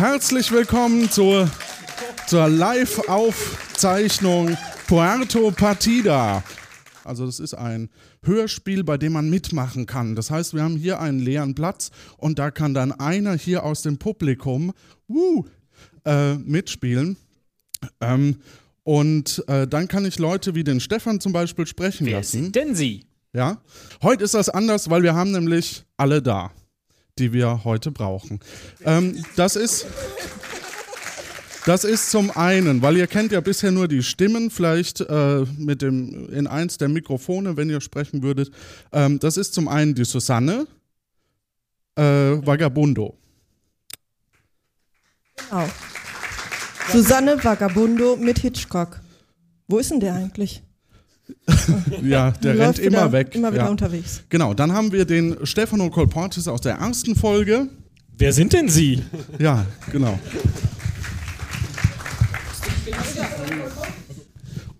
Herzlich willkommen zur, zur Live-Aufzeichnung Puerto Partida. Also das ist ein Hörspiel, bei dem man mitmachen kann. Das heißt, wir haben hier einen leeren Platz und da kann dann einer hier aus dem Publikum wuh, äh, mitspielen. Ähm, und äh, dann kann ich Leute wie den Stefan zum Beispiel sprechen Wer lassen. sind denn Sie? Ja. Heute ist das anders, weil wir haben nämlich alle da, die wir heute brauchen. Ähm, das ist. Das ist zum einen, weil ihr kennt ja bisher nur die Stimmen, vielleicht äh, mit dem in eins der Mikrofone, wenn ihr sprechen würdet. Ähm, das ist zum einen die Susanne äh, Vagabundo. Genau. Susanne Vagabundo mit Hitchcock. Wo ist denn der eigentlich? Ja, der rennt immer weg. Immer wieder ja. unterwegs. Genau, dann haben wir den Stefano Colportis aus der ersten Folge. Wer sind denn Sie? Ja, genau.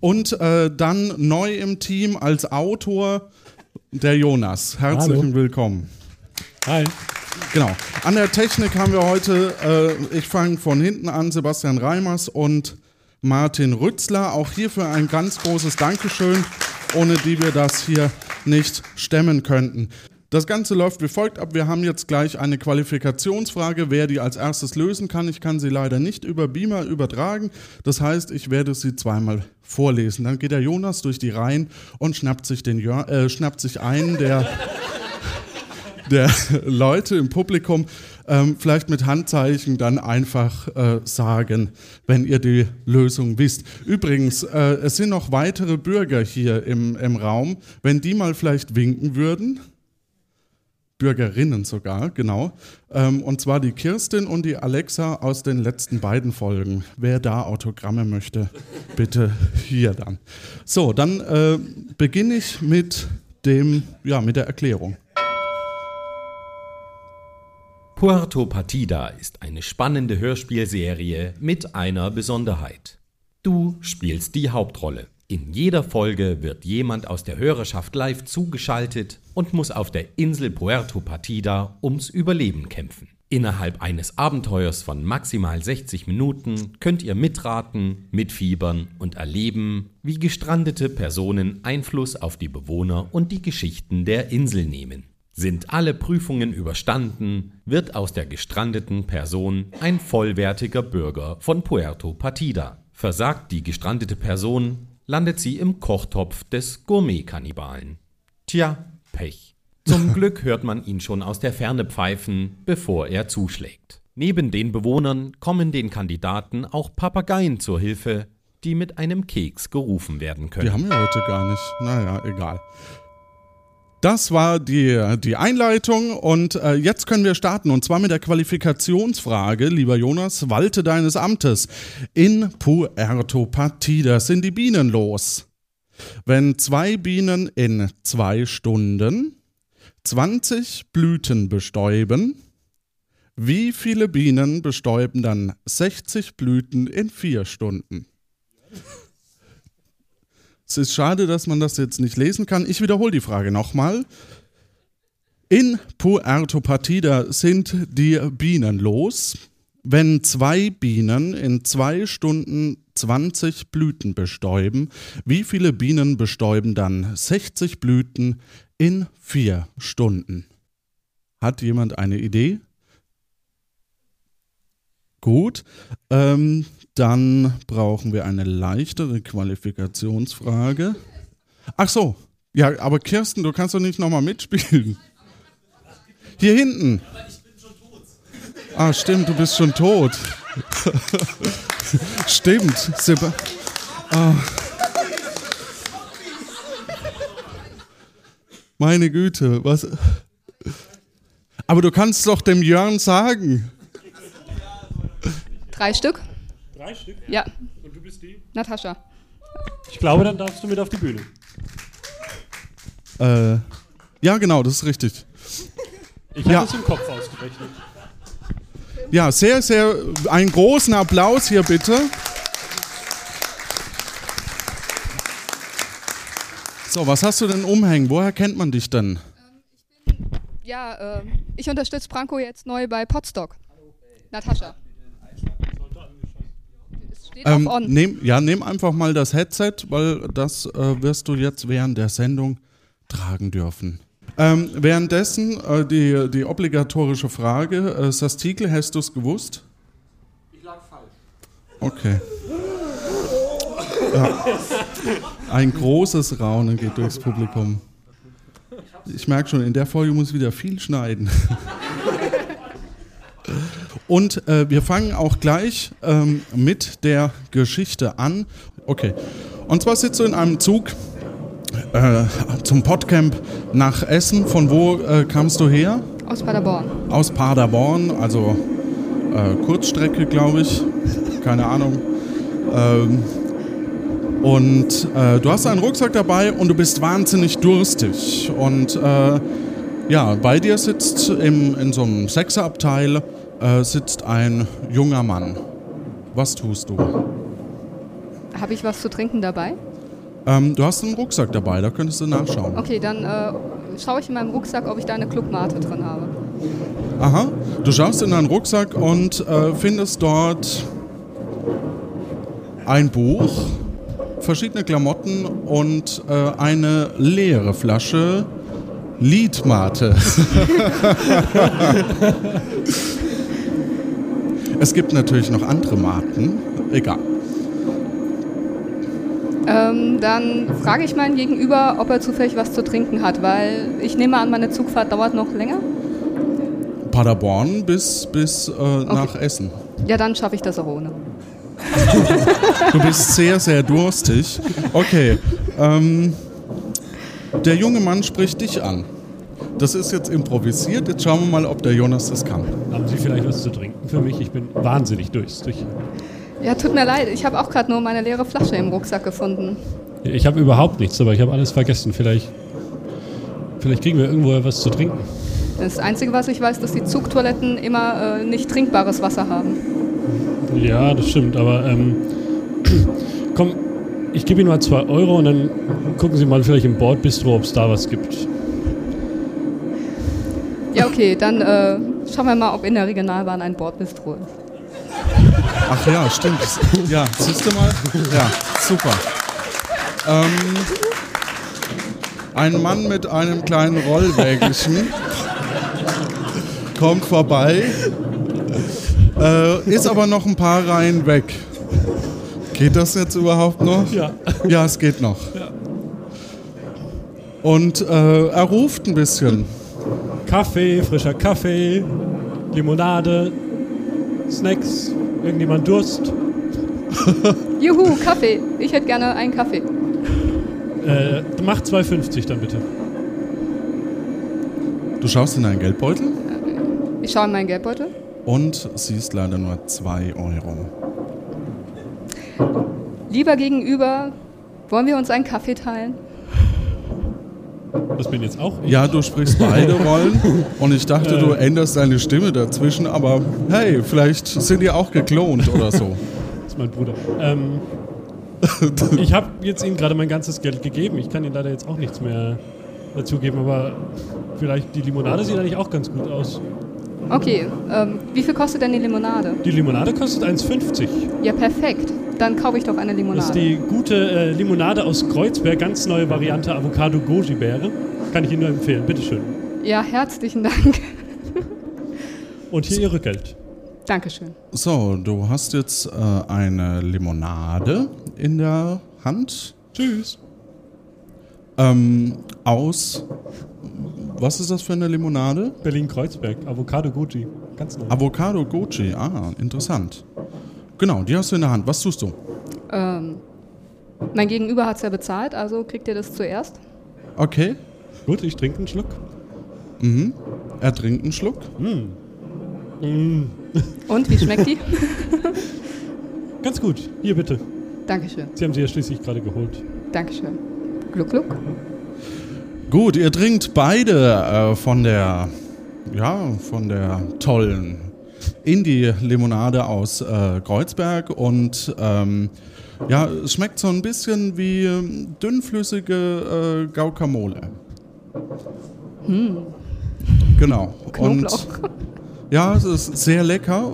Und äh, dann neu im Team als Autor der Jonas. Herzlichen Hallo. Willkommen. Hi. Genau. An der Technik haben wir heute, äh, ich fange von hinten an, Sebastian Reimers und Martin Rützler. Auch hierfür ein ganz großes Dankeschön, ohne die wir das hier nicht stemmen könnten. Das Ganze läuft wie folgt ab. Wir haben jetzt gleich eine Qualifikationsfrage, wer die als erstes lösen kann. Ich kann sie leider nicht über Beamer übertragen. Das heißt, ich werde sie zweimal vorlesen. Dann geht der Jonas durch die Reihen und schnappt sich, den Jör äh, schnappt sich einen, der der Leute im Publikum ähm, vielleicht mit Handzeichen dann einfach äh, sagen, wenn ihr die Lösung wisst. Übrigens, äh, es sind noch weitere Bürger hier im, im Raum. Wenn die mal vielleicht winken würden. Bürgerinnen sogar, genau. Ähm, und zwar die Kirstin und die Alexa aus den letzten beiden Folgen. Wer da Autogramme möchte, bitte hier dann. So, dann äh, beginne ich mit dem, ja, mit der Erklärung. Puerto Partida ist eine spannende Hörspielserie mit einer Besonderheit. Du spielst die Hauptrolle. In jeder Folge wird jemand aus der Hörerschaft live zugeschaltet und muss auf der Insel Puerto Partida ums Überleben kämpfen. Innerhalb eines Abenteuers von maximal 60 Minuten könnt ihr mitraten, mitfiebern und erleben, wie gestrandete Personen Einfluss auf die Bewohner und die Geschichten der Insel nehmen. Sind alle Prüfungen überstanden, wird aus der gestrandeten Person ein vollwertiger Bürger von Puerto Partida. Versagt die gestrandete Person, landet sie im Kochtopf des Gourmet-Kannibalen. Tja, Pech. Zum Glück hört man ihn schon aus der Ferne pfeifen, bevor er zuschlägt. Neben den Bewohnern kommen den Kandidaten auch Papageien zur Hilfe, die mit einem Keks gerufen werden können. Die haben wir heute gar nicht. Naja, egal. Das war die, die Einleitung und äh, jetzt können wir starten und zwar mit der Qualifikationsfrage, lieber Jonas, walte deines Amtes. In Puerto Partida sind die Bienen los. Wenn zwei Bienen in zwei Stunden 20 Blüten bestäuben, wie viele Bienen bestäuben dann 60 Blüten in vier Stunden? Es ist schade, dass man das jetzt nicht lesen kann. Ich wiederhole die Frage nochmal. In Puerto Partida sind die Bienen los. Wenn zwei Bienen in zwei Stunden 20 Blüten bestäuben, wie viele Bienen bestäuben dann 60 Blüten in vier Stunden? Hat jemand eine Idee? Gut, ähm, dann brauchen wir eine leichtere Qualifikationsfrage. Ach so, ja, aber Kirsten, du kannst doch nicht nochmal mitspielen. Hier hinten. Ah, stimmt, du bist schon tot. stimmt. Seba ah. Meine Güte, was. Aber du kannst doch dem Jörn sagen. Drei Stück? Drei Stück. Ja. Und du bist die? Natascha. Ich glaube, dann darfst du mit auf die Bühne. Äh, ja, genau, das ist richtig. Ich habe Ja. es im Kopf ausgerechnet. Ja, sehr, sehr, einen großen Applaus hier bitte. So, was hast du denn umhängen? Woher kennt man dich denn? Ja, äh, ich unterstütze Branko jetzt neu bei Podstock. Natascha. Steht Ähm, auf on. nehm, ja, nimm einfach mal das Headset, weil das äh, wirst du jetzt während der Sendung tragen dürfen. Ähm, währenddessen äh, die, die obligatorische Frage: äh, Sastikel, hast du es gewusst? Ich lag falsch. Okay. Ja. Ein großes Raunen geht durchs Publikum. Ich merke schon, in der Folge muss ich wieder viel schneiden. Und äh, wir fangen auch gleich ähm, mit der Geschichte an. Okay. Und zwar sitzt du in einem Zug äh, zum Podcamp nach Essen. Von wo äh, kamst du her? Aus Paderborn. Aus Paderborn, also äh, Kurzstrecke, glaube ich. Keine Ahnung. Ähm, und äh, du hast einen Rucksack dabei und du bist wahnsinnig durstig. Und äh, ja, bei dir sitzt im, in so einem Sechserabteil äh, sitzt ein junger Mann. Was tust du? Habe ich was zu trinken dabei? Ähm, du hast einen Rucksack dabei, da könntest du nachschauen. Okay, dann äh, schaue ich in meinem Rucksack, ob ich da eine Clubmate drin habe. Aha, du schaust in deinen Rucksack und äh, findest dort ein Buch, verschiedene Klamotten und äh, eine leere Flasche Liedmate. es gibt natürlich noch andere Maten, egal. Ähm, dann frage ich meinen Gegenüber, ob er zufällig was zu trinken hat, weil ich nehme an, meine Zugfahrt dauert noch länger. Paderborn bis, bis äh, nach Essen. Ja, dann schaffe ich das auch ohne. Du bist sehr, sehr durstig. Okay. Ähm, der junge Mann spricht dich an. Das ist jetzt improvisiert. Jetzt schauen wir mal, ob der Jonas das kann. Vielleicht was zu trinken für mich? Ich bin wahnsinnig durstig. Ja, tut mir leid, ich habe auch gerade nur meine leere Flasche im Rucksack gefunden. Ich habe überhaupt nichts, aber ich habe alles vergessen. Vielleicht, vielleicht kriegen wir irgendwo was zu trinken. Das Einzige, was ich weiß, dass die Zugtoiletten immer äh, nicht trinkbares Wasser haben. Ja, das stimmt, aber ähm, komm, ich gebe Ihnen mal zwei Euro und dann gucken Sie mal vielleicht im Bordbistro, ob es da was gibt. Ja, okay, dann äh, schauen wir mal, ob in der Regionalbahn ein Bordbistro ist. Ach ja, stimmt. Ja, siehst du mal? Ja, super. Ähm, ein Mann mit einem kleinen Rollwägelchen kommt vorbei, äh, ist aber noch ein paar Reihen weg. Geht das jetzt überhaupt noch? Ja. Ja, es geht noch. Und äh, er ruft ein bisschen. Kaffee, frischer Kaffee, Limonade, Snacks, irgendjemand Durst. Juhu, Kaffee. Ich hätte gerne einen Kaffee. Äh, mach 2,50 dann bitte. Du schaust in deinen Geldbeutel Ich schaue in meinen Geldbeutel. und siehst leider nur 2 Euro. Lieber gegenüber, wollen wir uns einen Kaffee teilen? Das bin jetzt auch ich. Ja, du sprichst beide Rollen und ich dachte, du änderst deine Stimme dazwischen, aber hey, vielleicht sind die auch geklont oder so. Das ist mein Bruder. Ähm, ich habe jetzt Ihnen gerade mein ganzes Geld gegeben. Ich kann Ihnen leider jetzt auch nichts mehr dazugeben, aber vielleicht die Limonade sieht eigentlich auch ganz gut aus. Okay, ähm, wie viel kostet denn die Limonade? Die Limonade kostet 1,50. Ja, perfekt. Dann kaufe ich doch eine Das ist Limonade. die gute äh, Limonade aus Kreuzberg, ganz neue Variante Avocado Goji Beere. Kann ich Ihnen nur empfehlen, bitteschön. Ja, herzlichen Dank. Und hier Ihr Rückgeld. Dankeschön. So, du hast jetzt äh, eine Limonade in der Hand Tschüss. ähm, aus. Was ist das für eine Limonade? Berlin-Kreuzberg, Avocado Goji. Ganz neu. Avocado Goji. Ah, interessant. Genau, die hast du in der Hand. Was tust du? Ähm, mein Gegenüber hat es ja bezahlt, also kriegt ihr das zuerst. Okay. Gut, ich trinke einen Schluck. Mhm. Er trinkt einen Schluck. Und, wie schmeckt die? Ganz gut. Hier bitte. Dankeschön. Sie haben sie ja schließlich gerade geholt. Dankeschön. Gluck, gluck. Gut, ihr trinkt beide äh, von der, ja, von der tollen Indie-Limonade aus äh, Kreuzberg und ähm, ja, es schmeckt so ein bisschen wie ähm, dünnflüssige äh, Guacamole. Genau. Knoblauch. Und ja, es ist sehr lecker.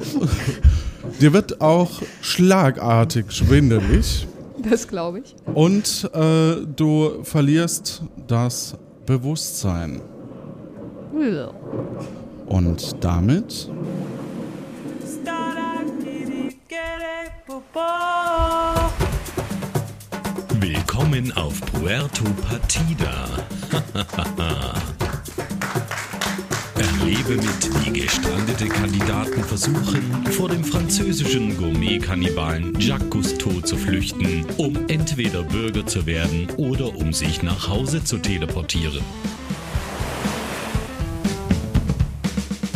Dir wird auch schlagartig schwindelig Das glaube ich. und äh, du verlierst das Bewusstsein. Ja. Und damit Willkommen auf Puerto Partida. Erlebe mit, wie gestrandete Kandidaten versuchen, vor dem französischen Gourmet-Kannibalen Jacques Cousteau zu flüchten, um entweder Bürger zu werden oder um sich nach Hause zu teleportieren.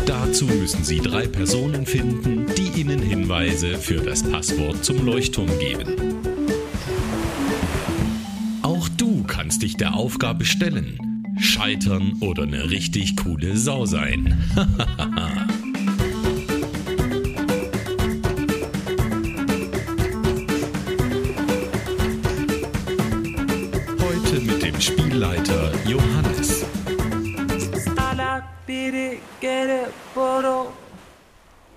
Dazu müssen Sie drei Personen finden, die Ihnen Hinweise für das Passwort zum Leuchtturm geben. Auch du kannst dich der Aufgabe stellen. Scheitern oder eine richtig coole Sau sein.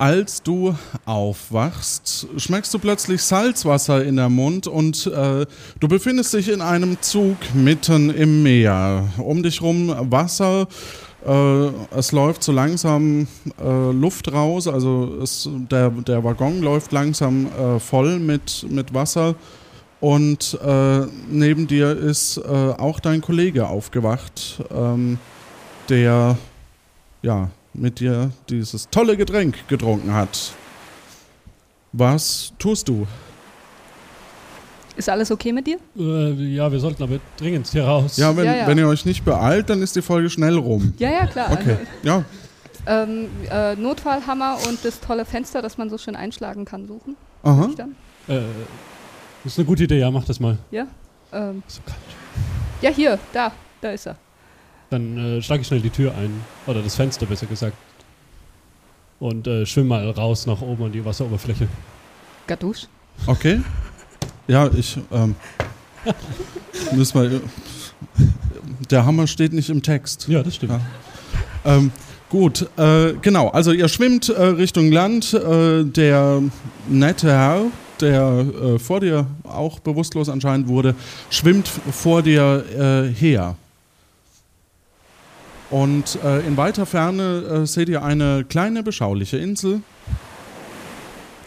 Als du aufwachst, schmeckst du plötzlich Salzwasser in der Mund und äh, du befindest dich in einem Zug mitten im Meer. Um dich rum Wasser, äh, es läuft so langsam äh, Luft raus, also es, der, der Waggon läuft langsam äh, voll mit, mit Wasser und äh, neben dir ist äh, auch dein Kollege aufgewacht, ähm, der ja, mit dir dieses tolle Getränk getrunken hat. Was tust du? Ist alles okay mit dir? Äh, ja, wir sollten aber dringend hier raus. Ja, wenn, Ja, ja. wenn ihr euch nicht beeilt, dann ist die Folge schnell rum. Ja, ja, klar. Okay, ja. Also, ähm, äh, Notfallhammer und das tolle Fenster, das man so schön einschlagen kann, suchen. Aha. Ich dann? Äh, ist eine gute Idee, ja, mach das mal. Ja. Ähm, So kalt. ja, hier, da, da ist er. Dann äh, schlage ich schnell die Tür ein. Oder das Fenster, besser gesagt. Und äh, schwimm mal raus nach oben an die Wasseroberfläche. Gadusch. Okay. Ja, ich. Ähm, müssen wir. Der Hammer steht nicht im Text. Ja, das stimmt. Ja. Ähm, gut, äh, genau. Also ihr schwimmt äh, Richtung Land. Äh, der nette Herr, der äh, vor dir auch bewusstlos anscheinend wurde, schwimmt vor dir äh, her. Und äh, in weiter Ferne äh, seht ihr eine kleine beschauliche Insel.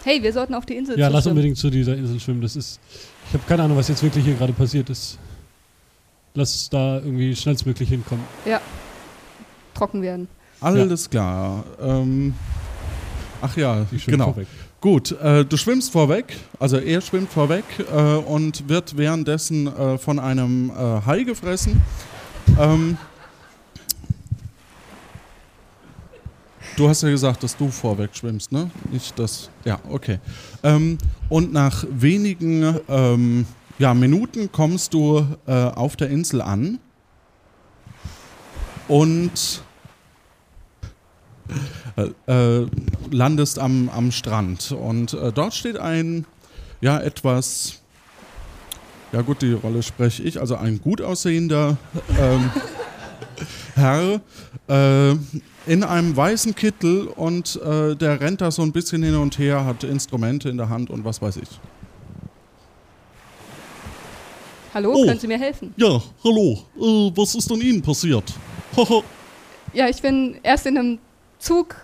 Hey, wir sollten auf die Insel Ja, zu lass schwimmen. unbedingt zu dieser Insel schwimmen. Das ist. Ich habe keine Ahnung, was jetzt wirklich hier gerade passiert ist. Lass da irgendwie schnellstmöglich hinkommen. Ja. Trocken werden. Alles klar. Ähm, ach ja, Ich genau. vorweg. Gut, äh, du schwimmst vorweg, also er schwimmt vorweg äh, und wird währenddessen äh, von einem äh, Hai gefressen. Ähm, du hast ja gesagt, dass du vorweg schwimmst, ne? Nicht das. Ja, okay. Ähm, und nach wenigen ähm, ja, Minuten kommst du äh, auf der Insel an und äh, äh, landest am, am Strand. Und äh, dort steht ein, ja, etwas, ja gut, die Rolle spreche ich, also ein gut aussehender ähm, Herr äh, in einem weißen Kittel und äh, der rennt da so ein bisschen hin und her, hat Instrumente in der Hand und was weiß ich. Hallo, Oh. können Sie mir helfen? Ja, hallo, äh, was ist denn Ihnen passiert? Ja, ich bin erst in einem Zug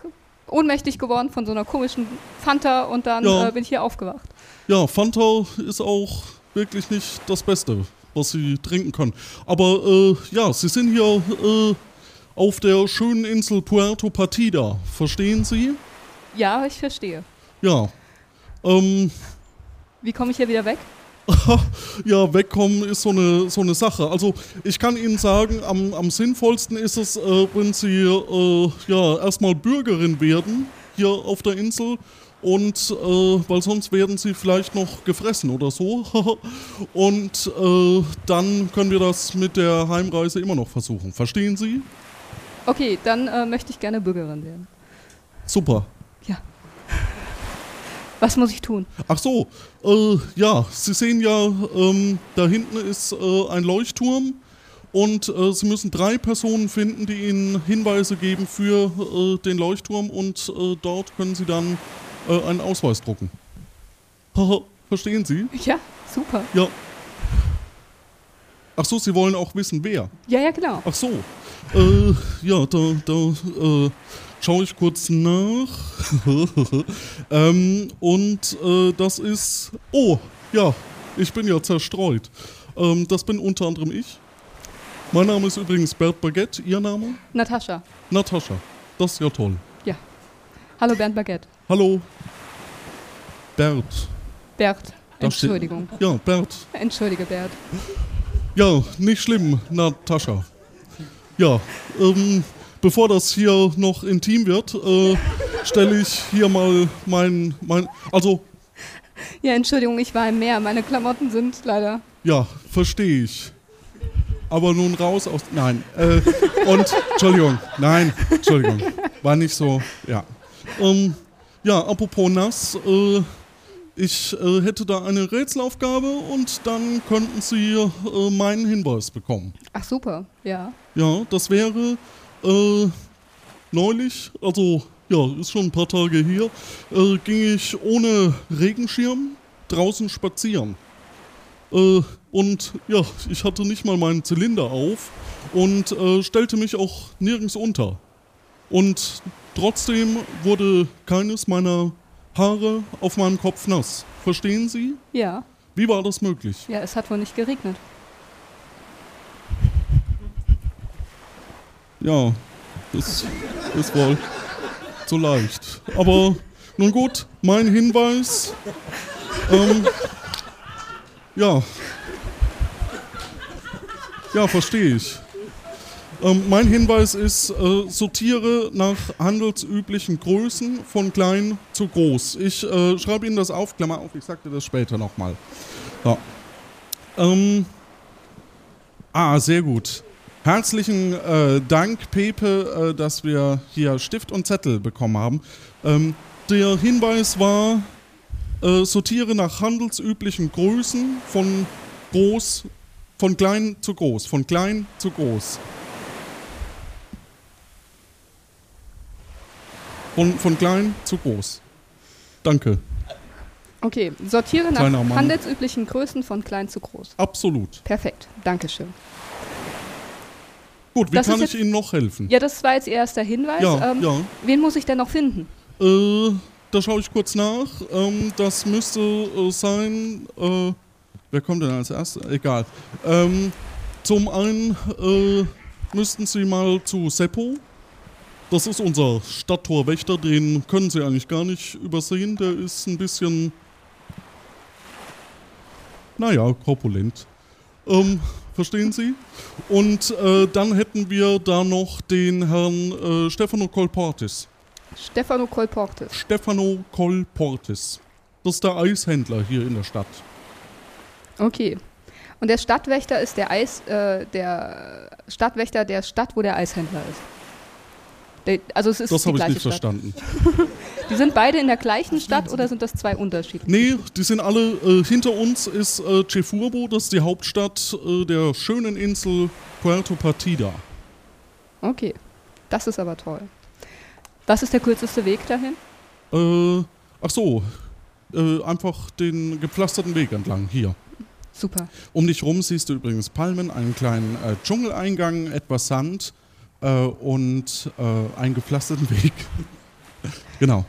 ohnmächtig geworden von so einer komischen Fanta und dann Ja. äh, bin ich hier aufgewacht. Ja, Fanta ist auch wirklich nicht das Beste, was Sie trinken können. Aber äh, ja, Sie sind hier äh, auf der schönen Insel Puerto Partida. Verstehen Sie? Ja, ich verstehe. Ja. Ähm, Wie komme ich hier wieder weg? ja, wegkommen ist so eine, so eine Sache. Also ich kann Ihnen sagen, am, am sinnvollsten ist es, äh, wenn Sie äh, ja, erstmal Bürgerin werden hier auf der Insel. Und äh, weil sonst werden sie vielleicht noch gefressen oder so. Und äh, dann können wir das mit der Heimreise immer noch versuchen. Verstehen Sie? Okay, dann äh, möchte ich gerne Bürgerin werden. Super. Was muss ich tun? Ach so, äh, ja, Sie sehen ja, ähm, da hinten ist äh, ein Leuchtturm und äh, Sie müssen drei Personen finden, die Ihnen Hinweise geben für äh, den Leuchtturm und äh, dort können Sie dann äh, einen Ausweis drucken. Haha, Verstehen Sie? Ja, super. Ja. Ach so, Sie wollen auch wissen, wer? Ja, ja, genau. Ach so. Äh, ja, da, da äh, schaue ich kurz nach. ähm, und äh, das ist. Oh, ja, ich bin ja zerstreut. Ähm, das bin unter anderem ich. Mein Name ist übrigens Bert Baguette. Ihr Name? Natascha. Natascha. Das ist ja toll. Ja. Hallo Bernd Baguette. Hallo. Bert. Bert. Entschuldigung. Ja, Bert. Entschuldige, Bert. Ja, nicht schlimm, Natascha. Ja, ähm, bevor das hier noch intim wird, äh, stelle ich hier mal mein, mein, also, Ja, Entschuldigung, ich war im Meer. Meine Klamotten sind leider. ja, verstehe ich. Aber nun raus aus, nein, äh, und, Entschuldigung, nein, Entschuldigung, war nicht so, ja. Ähm, ja, apropos nass, äh, ich äh, hätte da eine Rätselaufgabe und dann könnten Sie äh, meinen Hinweis bekommen. Ach, super. Ja. Ja, das wäre äh, neulich, also ja, ist schon ein paar Tage hier, äh, ging ich ohne Regenschirm draußen spazieren. Äh, und ja, ich hatte nicht mal meinen Zylinder auf und stellte mich auch nirgends unter. Und trotzdem wurde keines meiner Haare auf meinem Kopf nass. Verstehen Sie? Ja. Wie war das möglich? Ja, es hat wohl nicht geregnet. Ja, das ist wohl zu leicht. Aber nun gut, mein Hinweis. Ähm, ja. Ja, verstehe ich. Ähm, mein Hinweis ist, äh, sortiere nach handelsüblichen Größen von klein zu groß. Ich äh, schreibe Ihnen das auf, Klammer auf, ich sagte das später nochmal. Ja. Ähm, ah, sehr gut. Herzlichen äh, Dank, Pepe, äh, dass wir hier Stift und Zettel bekommen haben. Ähm, der Hinweis war, äh, sortiere nach handelsüblichen Größen von groß, von klein zu groß, von klein zu groß. Von, von klein zu groß. Danke, Okay, sortiere nach Kleiner Mann. handelsüblichen Größen von klein zu groß. absolut. Perfekt. Dankeschön. Gut, wie Das kann ist ich Ihnen noch helfen? Ja, das war jetzt Ihr erster Hinweis. ja. ähm, ja. Wen muss ich denn noch finden? Äh, da schaue ich kurz nach. Ähm, das müsste äh, sein. Äh, wer kommt denn als erstes? Egal. Ähm, zum einen äh, müssten Sie mal zu Seppo. Das ist unser Stadttorwächter. Den können Sie eigentlich gar nicht übersehen. Der ist ein bisschen. Naja, korpulent. Ähm, verstehen Sie? Und äh, dann hätten wir da noch den Herrn äh, Stefano Colportis. Stefano Kolportes. Stefano Colportis. Das ist der Eishändler hier in der Stadt. Okay. Und der Stadtwächter ist der Eis, äh, der Stadtwächter der Stadt, wo der Eishändler ist. Also es ist Das habe ich nicht Stadt. verstanden. Die sind beide in der gleichen Stadt oder sind das zwei unterschiedliche? Nee, die sind alle, äh, hinter uns ist äh, Chefurbo, das ist die Hauptstadt äh, der schönen Insel Puerto Partida. Okay. Das ist aber toll. Was ist der kürzeste Weg dahin? Äh, ach so, äh, einfach den gepflasterten Weg entlang, hier. Super. Um dich rum siehst du übrigens Palmen, einen kleinen äh, Dschungeleingang, etwas Sand äh, und äh, einen gepflasterten Weg. genau.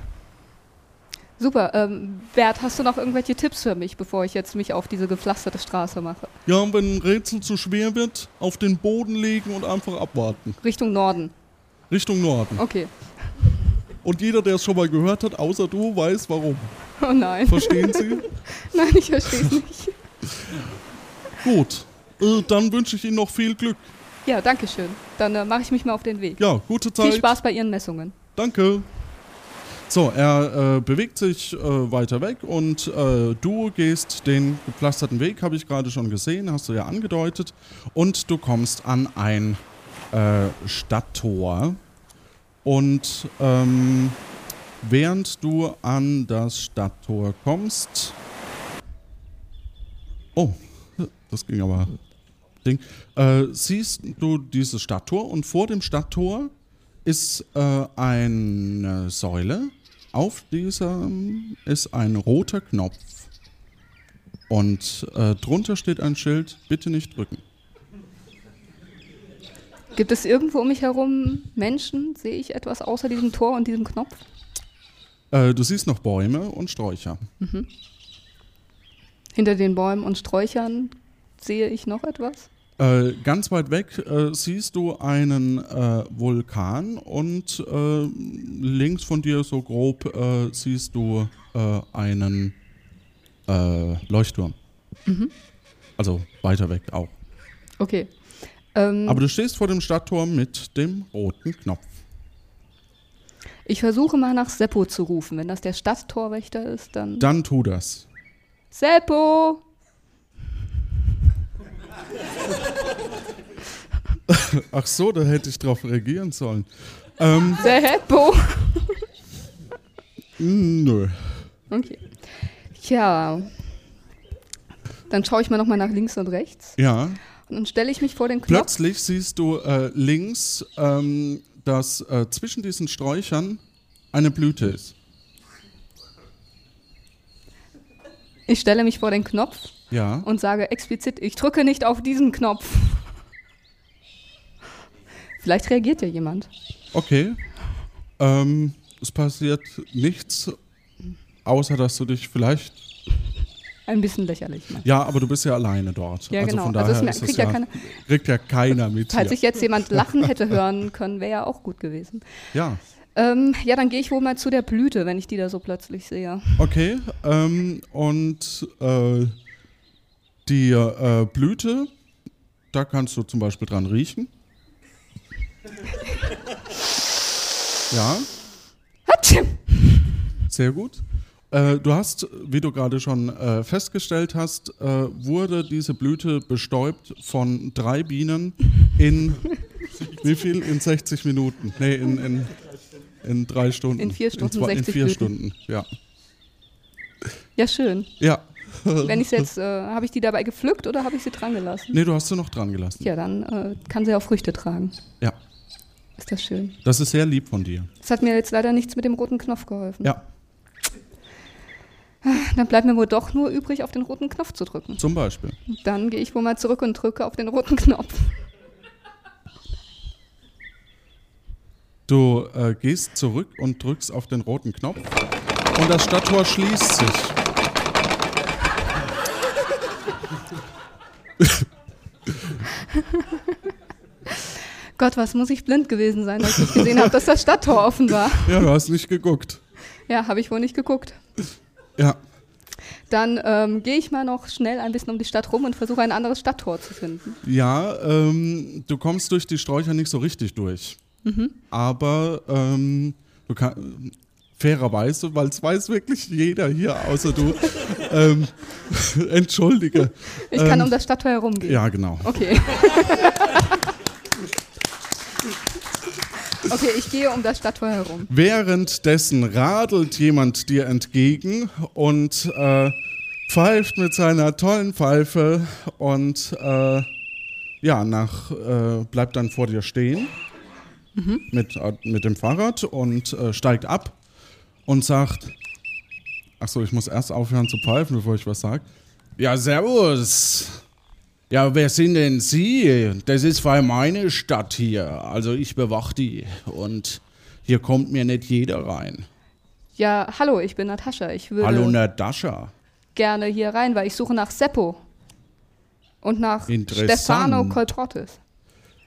Super. Ähm, Bert, hast du noch irgendwelche Tipps für mich, bevor ich jetzt mich auf diese gepflasterte Straße mache? Ja, wenn ein Rätsel zu schwer wird, auf den Boden legen und einfach abwarten. Richtung Norden. Richtung Norden. Okay. Und jeder, der es schon mal gehört hat, außer du, weiß warum. Oh nein. Verstehen Sie? Nein, ich verstehe es nicht. Gut. Äh, dann wünsche ich Ihnen noch viel Glück. Ja, danke schön. Dann äh, mache ich mich mal auf den Weg. Ja, gute Zeit. Viel Spaß bei Ihren Messungen. Danke. So, er äh, bewegt sich äh, weiter weg und äh, du gehst den gepflasterten Weg, habe ich gerade schon gesehen, hast du ja angedeutet. Und du kommst an ein äh, Stadttor. Und ähm, während du an das Stadttor kommst. Oh, das ging aber. Ding. Äh, siehst du dieses Stadttor und vor dem Stadttor ist äh, eine Säule auf diesem ist ein roter Knopf. Und äh, drunter steht ein Schild, bitte nicht drücken. Gibt es irgendwo um mich herum Menschen? Sehe ich etwas außer diesem Tor und diesem Knopf? Äh, du siehst noch Bäume und Sträucher. Hinter den Bäumen und Sträuchern sehe ich noch etwas? Äh, ganz weit weg äh, siehst du einen äh, Vulkan und äh, links von dir so grob äh, siehst du einen Leuchtturm. Also weiter weg auch. Okay. Ähm, Aber du stehst vor dem Stadttor mit dem roten Knopf. ich versuche mal nach Seppo zu rufen. Wenn das der Stadttorwächter ist, dann. Dann tu das. Seppo! Ach so, da hätte ich drauf reagieren sollen. Ähm, Seppo! nö. Okay. Ja. Dann schaue ich mal nochmal nach links und rechts. Ja, Und dann stelle ich mich vor den Knopf. plötzlich siehst du äh, links, ähm, dass äh, zwischen diesen Sträuchern eine Blüte ist. Ich stelle mich vor den Knopf Ja. und sage explizit, ich drücke nicht auf diesen Knopf. Vielleicht reagiert ja jemand. Okay. Ähm, es passiert nichts, außer dass du dich vielleicht. Ein bisschen lächerlich. macht. Ja, aber du bist ja alleine dort. Ja, also genau. Von Also daher es mer- ist es kriegt ja ja, keiner- kriegt ja keiner mit. Falls Hier. sich jetzt jemand lachen hätte hören können, wäre ja auch gut gewesen. Ja, Ähm, ja, dann gehe ich wohl mal zu der Blüte, wenn ich die da so plötzlich sehe. okay. Ähm, und äh, die äh, Blüte, da kannst du zum Beispiel dran riechen. Ja, sehr gut. Äh, du hast, wie du gerade schon äh, festgestellt hast, äh, wurde diese Blüte bestäubt von drei Bienen in wie viel? In 60 Minuten. Nee, in, in, in drei Stunden. In vier Stunden zwei, In 60 vier Blüten. Stunden, ja. Ja, schön. Ja. Wenn ich jetzt, äh, habe ich die dabei gepflückt oder habe ich sie dran gelassen? Nee, du hast sie noch dran gelassen. Ja, dann äh, kann sie auch Früchte tragen. Ja. Ist das schön. Das ist sehr lieb von dir. Das hat mir jetzt leider nichts mit dem roten Knopf geholfen. Ja, Dann bleibt mir wohl doch nur übrig, auf den roten Knopf zu drücken. zum Beispiel. Dann gehe ich wohl mal zurück und drücke auf den roten Knopf. Du äh, gehst zurück und drückst auf den roten Knopf und das Stadttor schließt sich. Gott, was muss ich blind gewesen sein, als ich gesehen habe, dass das Stadttor offen war. Ja, du hast nicht geguckt. Ja, habe ich wohl nicht geguckt. Ja, Dann ähm, gehe ich mal noch schnell ein bisschen um die Stadt rum und versuche ein anderes Stadttor zu finden. ja ähm, du kommst durch die Sträucher nicht so richtig durch. Mhm. Aber ähm, du kannst. Fairerweise, weil es weiß wirklich jeder hier, außer du. ähm, entschuldige. Ich kann Ähm, um das Stadttor herumgehen. Ja, genau. Okay. okay, ich gehe um das Stadttor herum. Währenddessen radelt jemand dir entgegen und äh, pfeift mit seiner tollen Pfeife und äh, ja, nach, äh, bleibt dann vor dir stehen mit, äh, mit dem Fahrrad und äh, steigt ab und sagt, achso, ich muss erst aufhören zu pfeifen, bevor ich was sage. Ja, servus. Ja, wer sind denn Sie? Das ist weil meine Stadt hier. Also ich bewach die und hier kommt mir nicht jeder rein. Ja, hallo, ich bin Natascha. Ich würde Hallo Natascha. gerne hier rein, weil ich suche nach Seppo. Und nach. Stefano Coltrottis.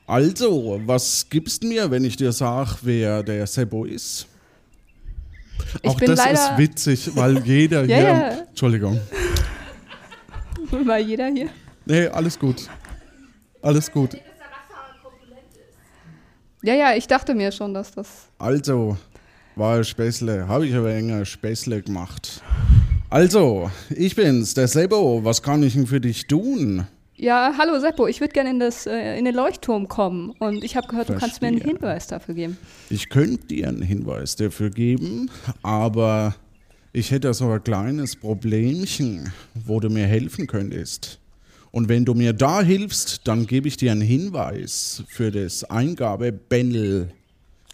Also, was gibst mir, wenn ich dir sag, wer der Seppo ist? Ich Auch bin das leider- ist witzig, weil jeder Ja, hier. ja. Entschuldigung. War jeder hier? Nee, alles gut. Alles gut. Ja, ja, ich dachte mir schon, dass das. Also, war Späßle. Habe ich aber enger Späßle gemacht. Also, ich bin's, der Seppo. Was kann ich denn für dich tun? Ja, hallo Seppo, ich würde gerne in, das, äh, in den Leuchtturm kommen. Und ich habe gehört, du kannst mir einen Verstehe. Hinweis dafür geben. Ich könnte dir einen Hinweis dafür geben, aber ich hätte so ein kleines Problemchen, wo du mir helfen könntest. Und wenn du mir da hilfst, dann gebe ich dir einen Hinweis für das Eingabebändel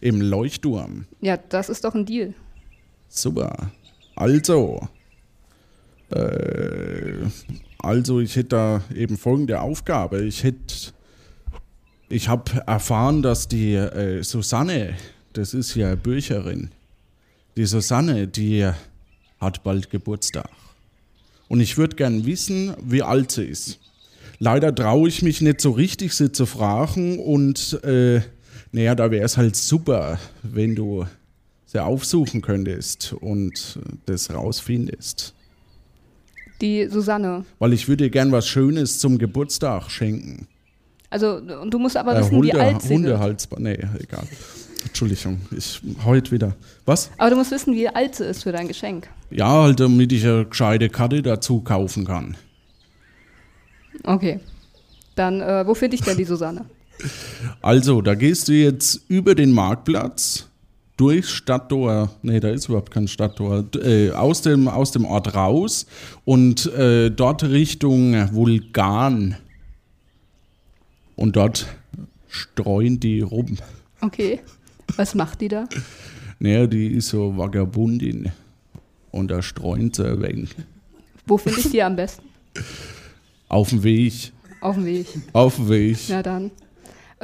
im Leuchtturm. Ja, das ist doch ein Deal. Super. Also, äh, also ich hätte da eben folgende Aufgabe. Ich hätte, ich habe erfahren, dass die äh, Susanne, das ist ja Bücherin, die Susanne, die hat bald Geburtstag. Und ich würde gern wissen, wie alt sie ist. Leider traue ich mich nicht so richtig, sie zu fragen. Und äh, naja, da wäre es halt super, wenn du sie aufsuchen könntest und das rausfindest. Die Susanne. Weil ich würde ihr gern was Schönes zum Geburtstag schenken. Also, und du musst aber Äh, wissen, wie alt sie. Hundehalsband. Nee, egal. Entschuldigung, ich heute wieder. Was? Aber du musst wissen, wie alt sie ist für dein Geschenk. Ja, halt, damit ich eine gescheite Karte dazu kaufen kann. Okay. Dann, äh, wo finde ich denn die Susanne? Also, da gehst du jetzt über den Marktplatz, durchs Stadttor, nee, da ist überhaupt kein Stadttor, äh, aus, dem, aus dem Ort raus und äh, dort Richtung Vulkan. Und dort streuen die rum. Okay. Was macht die da? Naja, die ist so Vagabundin. Und da streuen sie ein wenig. Wo finde ich die am besten? Auf dem Weg. Auf dem Weg. Auf dem Weg. Ja, dann.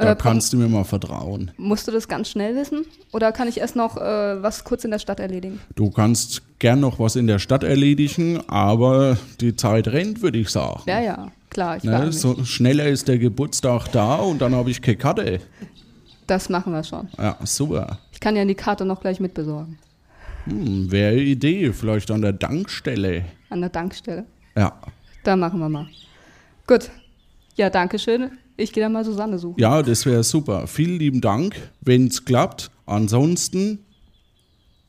Da Äh, kannst du mir mal vertrauen. musst du das ganz schnell wissen? Oder kann ich erst noch äh, was kurz in der Stadt erledigen? Du kannst gern noch was in der Stadt erledigen, aber die Zeit rennt, würde ich sagen. Ja, ja, klar, ich Ne, so schneller ist der Geburtstag da und dann habe ich keine Karte. Das machen wir schon. Ja, super. Ich kann ja die Karte noch gleich mitbesorgen. Hm, Wäre Idee, vielleicht an der Dankstelle. An der Tankstelle. Ja. Da machen wir mal. Gut. Ja, danke schön. Ich gehe dann mal Susanne suchen. Ja, das wäre super. Vielen lieben Dank, wenn es klappt. Ansonsten,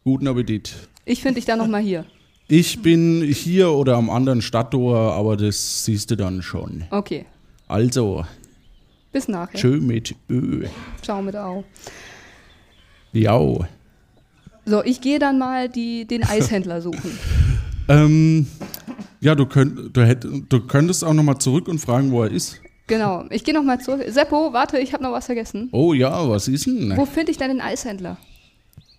guten Appetit. Ich finde dich dann nochmal hier. Ich bin hier oder am anderen Stadttor, aber das siehst du dann schon. Okay. Also, Bis nachher. tschö mit Ö. Ciao mit Au. Ja. So, ich gehe dann mal die, den Eishändler suchen. Ähm, ja, du, könnt, du, hätt, du könntest auch nochmal zurück und fragen, wo er ist. Genau. Ich gehe nochmal zurück. Seppo, warte, ich habe noch was vergessen. Oh ja, was ist denn? Wo finde ich denn den Eishändler?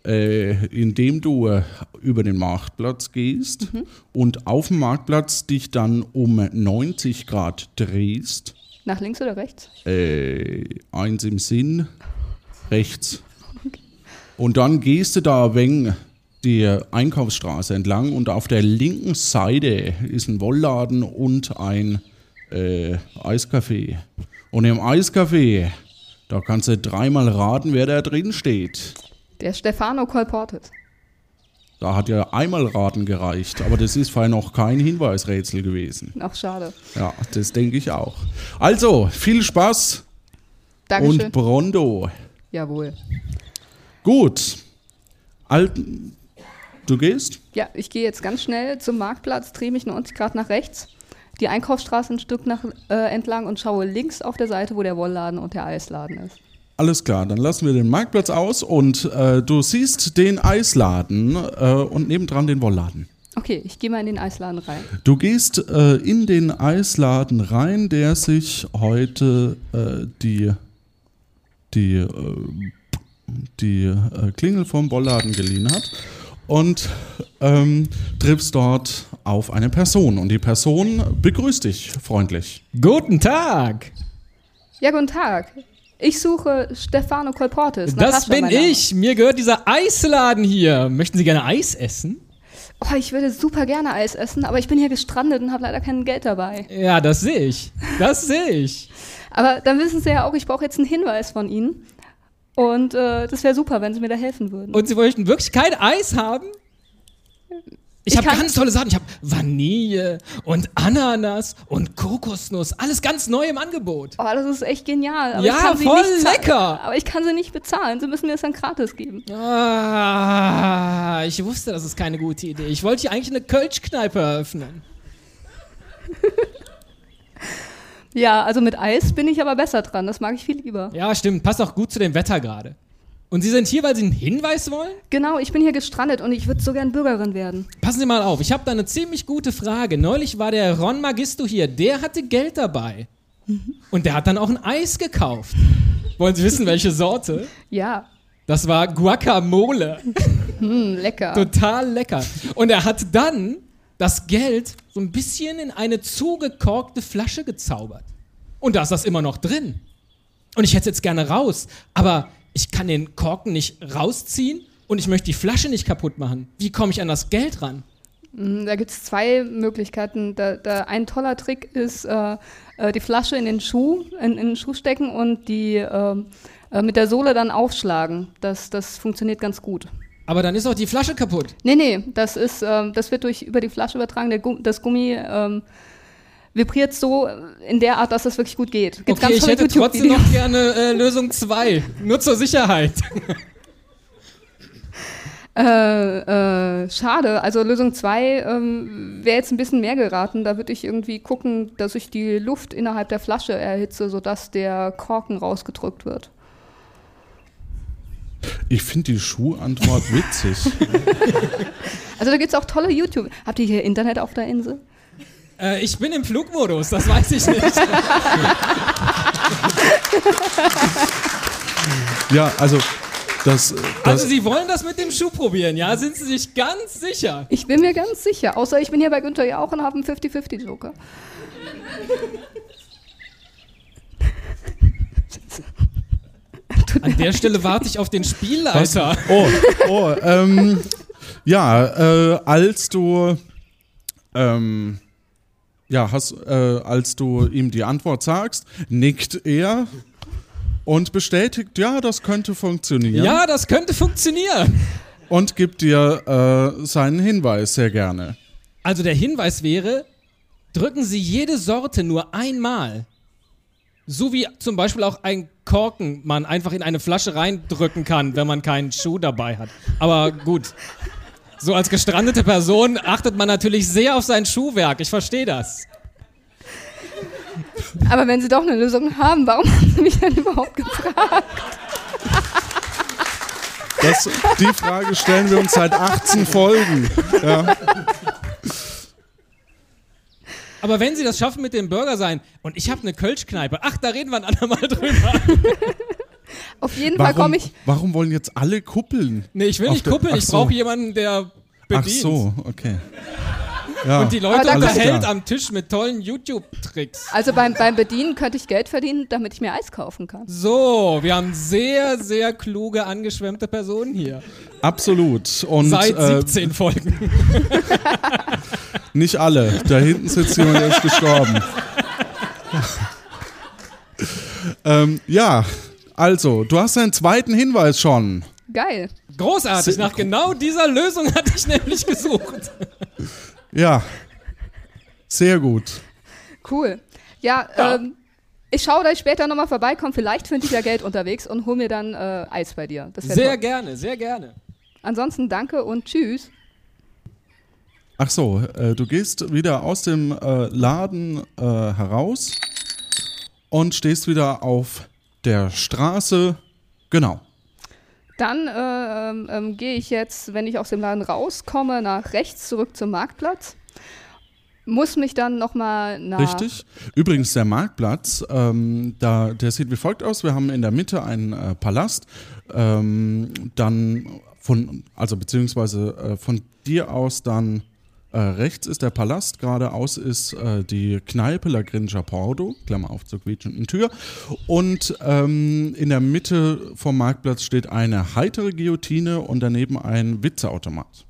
Äh, indem du äh, über den Marktplatz gehst und auf dem Marktplatz dich dann um 90 Grad drehst. Nach links oder rechts? Äh, eins im Sinn, rechts. Und dann gehst du da wenig die Einkaufsstraße entlang und auf der linken Seite ist ein Wollladen und ein äh, Eiscafé. Und im Eiscafé, da kannst du dreimal raten, wer da drin steht. Der Stefano Kolportet. Da hat ja einmal Raten gereicht, aber das ist vorher noch kein Hinweisrätsel gewesen. Ach, schade. Ja, das denke ich auch. Also, viel Spaß Dankeschön. und Brondo. Jawohl. Gut. Alt, du gehst? Ja, ich gehe jetzt ganz schnell zum Marktplatz, drehe mich 90 Grad nach rechts, die Einkaufsstraße ein Stück nach, äh, entlang und schaue links auf der Seite, wo der Wollladen und der Eisladen ist. Alles klar, dann lassen wir den Marktplatz aus und äh, du siehst den Eisladen äh, und nebendran den Wollladen. Okay, ich gehe mal in den Eisladen rein. Du gehst äh, in den Eisladen rein, der sich heute äh, die, die, äh, die Klingel vom Wollladen geliehen hat und ähm, triffst dort auf eine Person. Und die Person begrüßt dich freundlich. Guten Tag! Ja, guten Tag. Ich suche Stefano Kolportis. Das bin ich! Mir gehört dieser Eisladen hier. Möchten Sie gerne Eis essen? Oh, ich würde super gerne Eis essen, aber ich bin hier gestrandet und habe leider kein Geld dabei. Ja, das sehe ich. Das sehe ich. Aber dann wissen Sie ja auch, ich brauche jetzt einen Hinweis von Ihnen. Und äh, das wäre super, wenn Sie mir da helfen würden. Und Sie möchten wirklich kein Eis haben? Ich, Ich habe ganz tolle Sachen. Ich habe Vanille und Ananas und Kokosnuss. Alles ganz neu im Angebot. Oh, das ist echt genial. Aber Ja, voll lecker. Aber ich kann sie nicht bezahlen. Sie müssen mir das dann gratis geben. Ah, ich wusste, das ist keine gute Idee. Ich wollte hier eigentlich eine Kölschkneipe eröffnen. Ja, also mit Eis bin ich aber besser dran. Das mag ich viel lieber. Ja, stimmt. Passt auch gut zu dem Wetter gerade. Und Sie sind hier, weil Sie einen Hinweis wollen? Genau, ich bin hier gestrandet und ich würde so gern Bürgerin werden. Passen Sie mal auf, ich habe da eine ziemlich gute Frage. Neulich war der Ron Magisto hier, der hatte Geld dabei. Und der hat dann auch ein Eis gekauft. Wollen Sie wissen, welche Sorte? Ja. Das war Guacamole. Hm, lecker. Total lecker. Und er hat dann das Geld so ein bisschen in eine zugekorkte Flasche gezaubert. Und da ist das immer noch drin. Und ich hätte es jetzt gerne raus, aber ich kann den Korken nicht rausziehen und ich möchte die Flasche nicht kaputt machen. Wie komme ich an das Geld ran? Hm, Da gibt es zwei Möglichkeiten. Da, da ein toller Trick ist, äh, äh, die Flasche in den Schuh, in, in den Schuh stecken und die ähm, äh, mit der Sohle dann aufschlagen. Das, das funktioniert ganz gut. Aber dann ist auch die Flasche kaputt. Nee, nee, das ist, ähm, das wird durch über die Flasche übertragen. Der Gu das Gummi ähm, vibriert so in der Art, dass das wirklich gut geht. Gibt's okay, ich hätte trotzdem noch gerne äh, Lösung 2. Nur zur Sicherheit. Äh, äh, schade. Also Lösung 2 ähm, wäre jetzt ein bisschen mehr geraten. Da würde ich irgendwie gucken, dass ich die Luft innerhalb der Flasche erhitze, sodass der Korken rausgedrückt wird. Ich finde die Schuhantwort witzig. Also da gibt es auch tolle YouTube. Habt ihr hier Internet auf der Insel? Äh, ich bin im Flugmodus, das weiß ich nicht. ja, also das, das Also Sie wollen das mit dem Schuh probieren, ja? Sind Sie sich ganz sicher? Ich bin mir ganz sicher. Außer ich bin hier bei Günther Jauch und habe einen 50-50-Joker. An der Stelle warte ich auf den Spielleiter. Oh, oh, ähm, ja, äh, als du, ähm, ja, hast, äh, als du ihm die Antwort sagst, nickt er und bestätigt, ja, das könnte funktionieren. Ja, das könnte funktionieren. Und gibt dir äh, seinen Hinweis sehr gerne. Also der Hinweis wäre, drücken Sie jede Sorte nur einmal. So wie zum Beispiel auch ein Korken man einfach in eine Flasche reindrücken kann, wenn man keinen Schuh dabei hat. Aber gut. So als gestrandete Person achtet man natürlich sehr auf sein Schuhwerk. Ich verstehe das. Aber wenn Sie doch eine Lösung haben, warum haben Sie mich dann überhaupt gefragt? Das, die Frage stellen wir uns seit 18 Folgen. Ja. Aber wenn Sie das schaffen mit dem Burger sein und ich habe eine Kölschkneipe, ach, da reden wir ein andermal drüber. Auf jeden Fall Warum, komme ich. warum wollen jetzt alle kuppeln? Nee, ich will nicht kuppeln, ich so. brauche jemanden, der bedient. Ach so, okay. Ja. Und die Leute unterhält am Tisch mit tollen YouTube-Tricks. Also beim, beim Bedienen könnte ich Geld verdienen, damit ich mir Eis kaufen kann. So, wir haben sehr, sehr kluge, angeschwemmte Personen hier. Absolut. Und Seit äh, 17 Folgen. nicht alle. Da hinten sitzt jemand, der ist gestorben. ähm, ja, also, du hast deinen zweiten Hinweis schon. Geil. Großartig, nach genau dieser Lösung hatte ich nämlich gesucht. Ja. Sehr gut. Cool. Ja, Ja. Ähm, ich schaue, dass ich später nochmal vorbeikomme. Vielleicht finde ich ja Geld unterwegs und hol mir dann äh, Eis bei dir. Sehr toll. gerne, sehr gerne. Ansonsten danke und tschüss. Ach so, äh, du gehst wieder aus dem äh, Laden äh, heraus und stehst wieder auf der Straße. Genau. Dann äh, ähm, ähm, gehe ich jetzt, wenn ich aus dem Laden rauskomme, nach rechts zurück zum Marktplatz. Muss mich dann nochmal nach. Richtig. Übrigens, der Marktplatz, ähm, da, der sieht wie folgt aus. Wir haben in der Mitte einen äh, Palast. Ähm, dann von, also beziehungsweise äh, von dir aus dann äh, rechts ist der Palast, geradeaus ist äh, die Kneipe La Grinja Pordo, Klammer auf zur quietschenden Tür. Und ähm, in der Mitte vom Marktplatz steht eine heitere Guillotine und daneben ein Witzeautomat.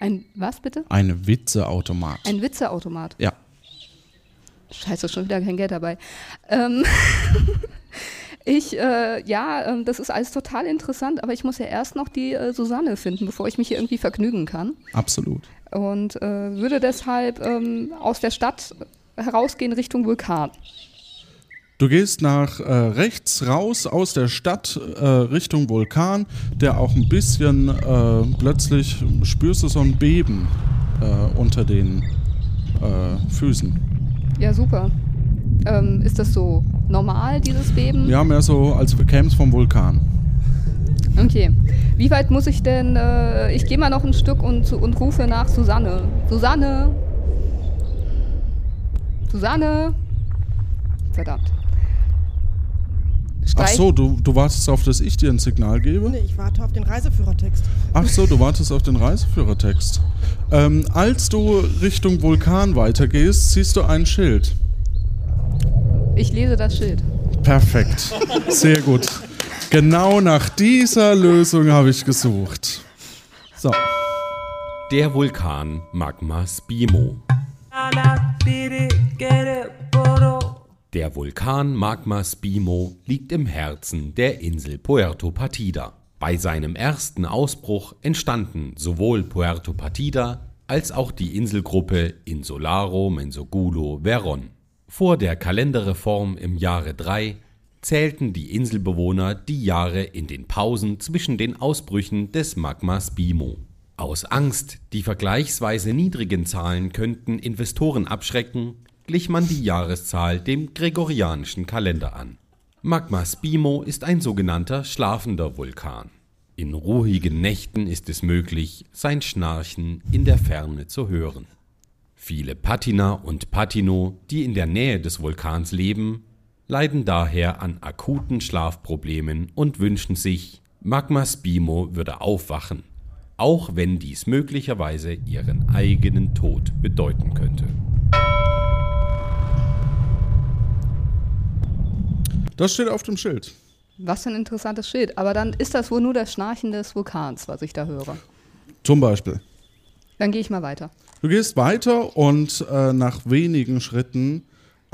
Ein, was bitte? Ein Witzeautomat. Ein Witzeautomat. ja. Scheiße, schon wieder kein Geld dabei. Ähm, ich, äh, ja, ähm, das ist alles total interessant, aber ich muss ja erst noch die äh, Susanne finden, bevor ich mich hier irgendwie vergnügen kann. Absolut. Und äh, würde deshalb ähm, aus der Stadt herausgehen Richtung Vulkan. Du gehst nach äh, rechts raus aus der Stadt äh, Richtung Vulkan, der auch ein bisschen äh, plötzlich spürst du so ein Beben äh, unter den äh, Füßen. Ja, super. Ähm, ist das so normal, dieses Beben? Ja, mehr so, als bekäme es vom Vulkan. Okay. Wie weit muss ich denn? Äh, ich gehe mal noch ein Stück und, und rufe nach Susanne. Susanne! Susanne! Verdammt. Ach Streich- so, du, du wartest auf, dass ich dir ein Signal gebe? Nee, ich warte auf den Reiseführertext. Ach so, du wartest auf den Reiseführertext. Ähm, als du Richtung Vulkan weitergehst, siehst du ein Schild. Ich lese das Schild. Perfekt. Sehr gut. Genau nach dieser Lösung habe ich gesucht. So. Der Vulkan Magma Spimo. Der Vulkan Magma Spimo liegt im Herzen der Insel Puerto Partida. Bei seinem ersten Ausbruch entstanden sowohl Puerto Partida als auch die Inselgruppe Insularo Menzogulo Veron. Vor der Kalenderreform im Jahre 3 zählten die Inselbewohner die Jahre in den Pausen zwischen den Ausbrüchen des Magma Spimo. Aus Angst, die vergleichsweise niedrigen Zahlen könnten Investoren abschrecken, glich man die Jahreszahl dem gregorianischen Kalender an. Magma Spimo ist ein sogenannter schlafender Vulkan. In ruhigen Nächten ist es möglich, sein Schnarchen in der Ferne zu hören. Viele Patina und Patino, die in der Nähe des Vulkans leben, leiden daher an akuten Schlafproblemen und wünschen sich, Magma Spimo würde aufwachen, auch wenn dies möglicherweise ihren eigenen Tod bedeuten könnte. Das steht auf dem Schild. Was für ein interessantes Schild. Aber dann ist das wohl nur das Schnarchen des Vulkans, was ich da höre. Zum Beispiel. Dann gehe ich mal weiter. Du gehst weiter und äh, nach wenigen Schritten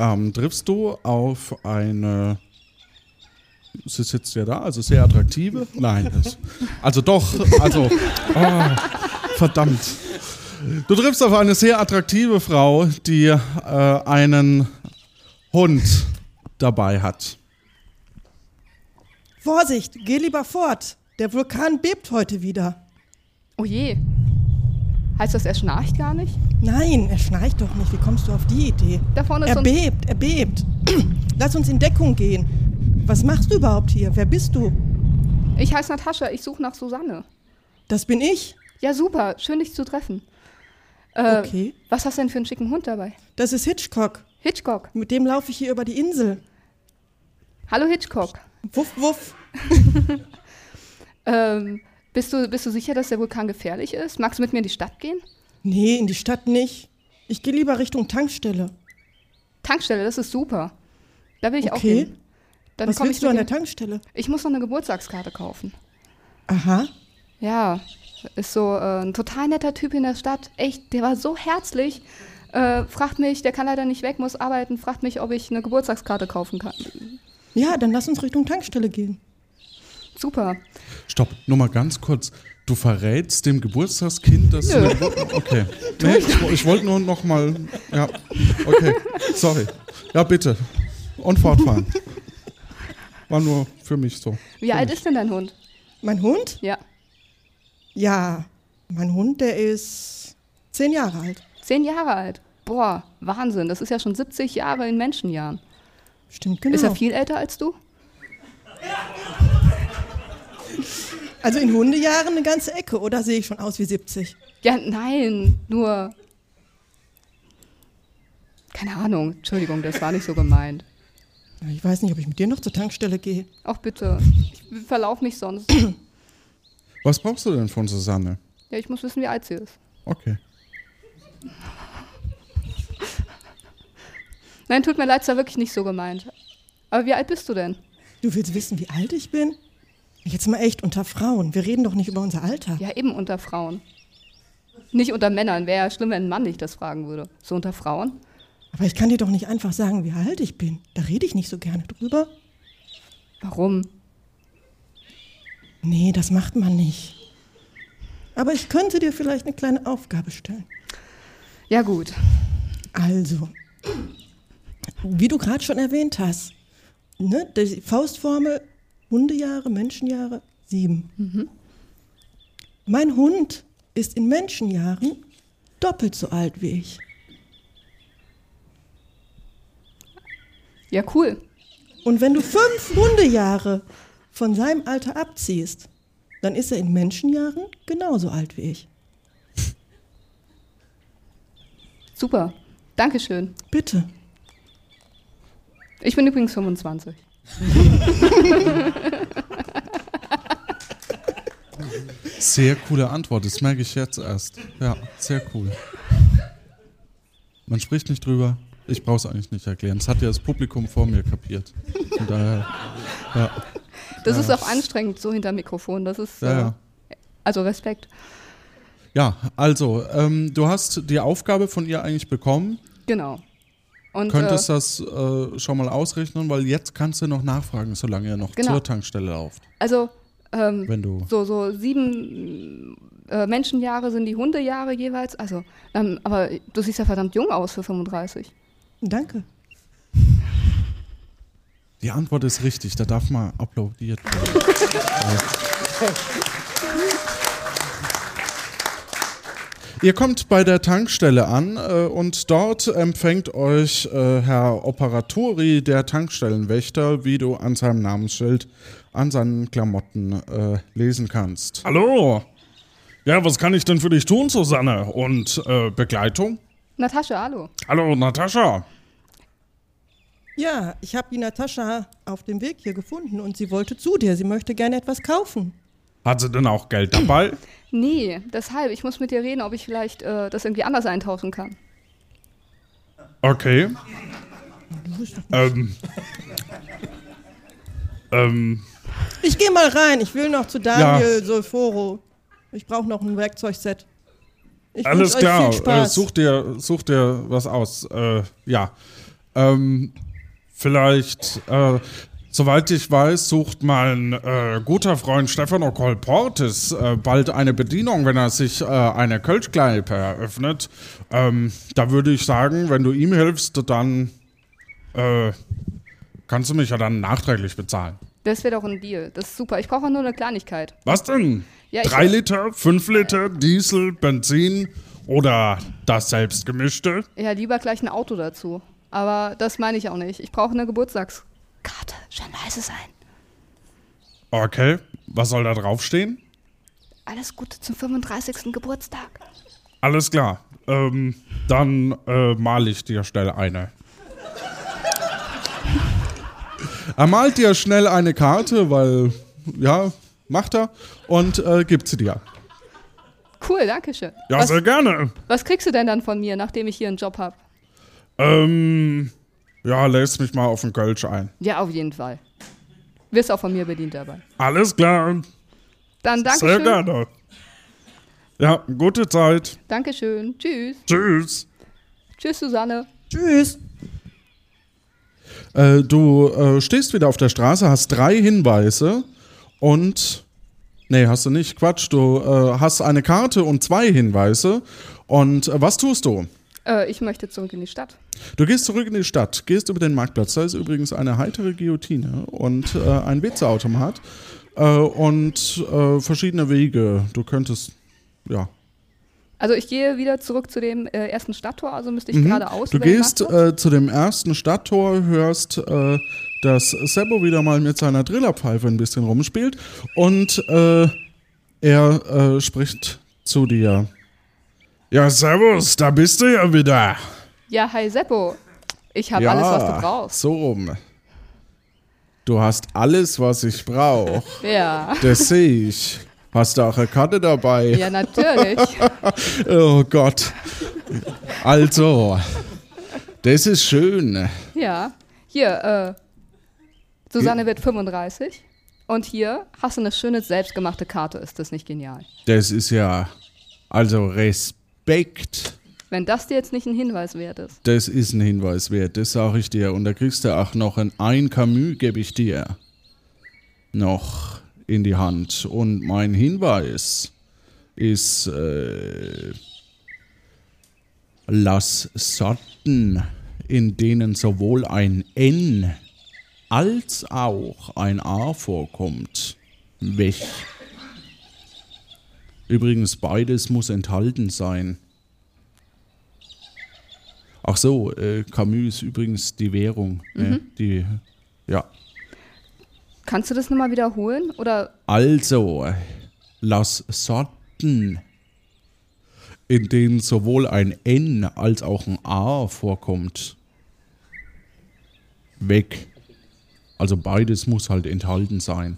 ähm, triffst du auf eine. Sie sitzt ja da, also sehr attraktive. Nein, das, also doch, also. Oh, verdammt. Du triffst auf eine sehr attraktive Frau, die äh, einen Hund dabei hat. Vorsicht, geh lieber fort. Der Vulkan bebt heute wieder. Oh je. Heißt das, er schnarcht gar nicht? Nein, er schnarcht doch nicht. Wie kommst du auf die Idee? Da vorne ist Er so ein bebt, er bebt. Lass uns in Deckung gehen. Was machst du überhaupt hier? Wer bist du? Ich heiße Natascha, ich suche nach Susanne. Das bin ich. Ja, super, schön dich zu treffen. Äh, Okay. Was hast du denn für einen schicken Hund dabei? Das ist Hitchcock. Hitchcock. Mit dem laufe ich hier über die Insel. Hallo Hitchcock. Wuff, wuff. Ähm, bist, du, bist du sicher, dass der Vulkan gefährlich ist? Magst du mit mir in die Stadt gehen? Nee, in die Stadt nicht. Ich gehe lieber Richtung Tankstelle. Tankstelle, das ist super. Da will ich auch Okay. hin. Dann Was willst ich du an der Tankstelle? Ich muss noch eine Geburtstagskarte kaufen. Aha. Ja, ist so äh, ein total netter Typ in der Stadt. Echt, der war so herzlich. Äh, fragt mich, der kann leider nicht weg, muss arbeiten, fragt mich, ob ich eine Geburtstagskarte kaufen kann. Ja, dann lass uns Richtung Tankstelle gehen. Super. Stopp, nur mal ganz kurz. Du verrätst dem Geburtstagskind, dass Nö. du. Okay. Nee, ich, ich wollte nur noch mal. Ja, okay. Sorry. Ja, bitte. Und fortfahren. War nur für mich so. Wie alt ist denn dein Hund? Mein Hund? Ja, Ja, mein Hund, der ist zehn Jahre alt. zehn Jahre alt. Boah, Wahnsinn. Das ist ja schon 70 Jahre in Menschenjahren. Stimmt, genau. Ist er viel älter als du? Also in Hundejahren eine ganze Ecke, oder sehe ich schon aus wie 70? Ja, nein, nur. Keine Ahnung. Entschuldigung, das war nicht so gemeint. Ich weiß nicht, ob ich mit dir noch zur Tankstelle gehe. Auch bitte. Ich verlauf mich sonst. Was brauchst du denn von Susanne? Ja, ich muss wissen, wie alt sie ist. Okay. Nein, tut mir leid, es war wirklich nicht so gemeint. Aber wie alt bist du denn? Du willst wissen, wie alt ich bin? Jetzt mal echt unter Frauen. Wir reden doch nicht über unser Alter. Ja, eben unter Frauen. Nicht unter Männern. Wäre ja schlimm, wenn ein Mann dich das fragen würde. So unter Frauen? Aber ich kann dir doch nicht einfach sagen, wie alt ich bin. Da rede ich nicht so gerne drüber. Warum? Nee, das macht man nicht. Aber ich könnte dir vielleicht eine kleine Aufgabe stellen. Ja, gut. Also, wie du gerade schon erwähnt hast, ne, die Faustformel Hundejahre, Menschenjahre, sieben. Mein Hund ist in Menschenjahren doppelt so alt wie ich. Ja, cool. Und wenn du fünf Hundejahre von seinem Alter abziehst, dann ist er in Menschenjahren genauso alt wie ich. Super. Dankeschön. Bitte. Ich bin übrigens 25. Sehr coole Antwort, das merke ich jetzt erst. Ja, sehr cool. Man spricht nicht drüber. Ich brauche es eigentlich nicht erklären. Das hat ja das Publikum vor mir kapiert. Von daher, ja, Das ist auch anstrengend, so hinter Mikrofon. Das ist, ja, äh, ja. also Respekt. ja also, ähm, du hast die Aufgabe von ihr eigentlich bekommen. Genau. Und, Könntest äh, das äh, schon mal ausrechnen, weil jetzt kannst du noch nachfragen, solange ihr noch Genau. zur Tankstelle lauft. also ähm, Wenn du. so, so sieben äh, Menschenjahre sind die Hundejahre jeweils. Also, ähm, aber du siehst ja verdammt jung aus für 35. Danke. Die Antwort ist richtig, da darf man applaudiert werden. Ihr kommt bei der Tankstelle an äh, und dort empfängt euch äh, Herr Operatori, der Tankstellenwächter, wie du an seinem Namensschild, an seinen Klamotten äh, lesen kannst. Hallo. Ja, was kann ich denn für dich tun, Susanne? Und äh, Begleitung? Natascha, hallo. Hallo, Natascha. Ja, ich habe die Natascha auf dem Weg hier gefunden und sie wollte zu dir. Sie möchte gerne etwas kaufen. Hat sie denn auch Geld dabei? Nee, deshalb, ich muss mit dir reden, ob ich vielleicht äh, das irgendwie anders eintauschen kann. Okay. Ähm. Ähm. Ich gehe mal rein. Ich will noch zu Daniel Solforo. Ich brauche noch ein Werkzeugset. Ich Alles klar. Äh, such, dir, such dir was aus. Äh, ja. Ähm, vielleicht, äh, soweit ich weiß, sucht mein äh, guter Freund Stefano Colportis äh, bald eine Bedienung, wenn er sich äh, eine Kölschkneipe eröffnet. Ähm, da würde ich sagen, wenn du ihm hilfst, dann äh, kannst du mich ja dann nachträglich bezahlen. Das wäre doch ein Deal. Das ist super. Ich brauche nur eine Kleinigkeit. Was denn? Ja, Drei Liter, fünf Liter, Diesel, Benzin oder das selbstgemischte? Ja, lieber gleich ein Auto dazu. Aber das meine ich auch nicht. Ich brauche eine Geburtstagskarte. Schön weiße sein. Okay, was soll da draufstehen? Alles Gute zum 35. Geburtstag. Alles klar. Ähm, dann äh, male ich dir schnell eine. Er malt dir schnell eine Karte, weil, ja, macht er, und äh, gibt sie dir. Cool, danke schön. Ja, was, sehr gerne. was kriegst du denn dann von mir, nachdem ich hier einen Job habe? Ähm, ja, lässt mich mal auf den Kölsch ein. Ja, auf jeden Fall. Wirst auch von mir bedient dabei. Alles klar. Dann danke sehr gerne. Ja, gute Zeit. Dankeschön. Tschüss. Tschüss. Tschüss, Susanne. Tschüss. Äh, du äh, stehst wieder auf der Straße, hast drei Hinweise und. Nee, hast du nicht. Quatsch. Du äh, hast eine Karte und zwei Hinweise. Und äh, was tust du? Äh, ich möchte zurück in die Stadt. Du gehst zurück in die Stadt, gehst über den Marktplatz. Da ist übrigens eine heitere Guillotine und äh, ein Witzeautomat äh, und äh, verschiedene Wege. Du könntest, ja. Also ich gehe wieder zurück zu dem äh, ersten Stadttor, also müsste ich geradeaus. Mhm. Du über den gehst äh, zu dem ersten Stadttor, hörst, äh, dass Sebo wieder mal mit seiner Drillerpfeife ein bisschen rumspielt und äh, er spricht zu dir. Ja, servus, da bist du ja wieder. Ja, hi Seppo. Ich habe alles, was du brauchst. So rum. Du hast alles, was ich brauche. Ja. Das sehe ich. Hast du auch eine Karte dabei? Ja, natürlich. Oh Gott. Also, das ist schön. Ja. Hier, äh, Susanne wird 35. Und hier hast du eine schöne selbstgemachte Karte. Ist das nicht genial? Das ist ja, also Respekt. Wenn das dir jetzt nicht ein Hinweis wert ist. Das ist ein Hinweis wert, das sage ich dir. Und da kriegst du auch noch ein, ein Camus, gebe ich dir noch in die Hand. Und mein Hinweis ist, äh, lass Sorten, in denen sowohl ein N als auch ein A vorkommt, weg. Übrigens, beides muss enthalten sein. Ach so, äh, Camus ist übrigens die Währung. Ne? Die, ja. Kannst du das nochmal wiederholen? Oder Also, äh, lass Sorten, in denen sowohl ein N als auch ein A vorkommt, weg. Also beides muss halt enthalten sein.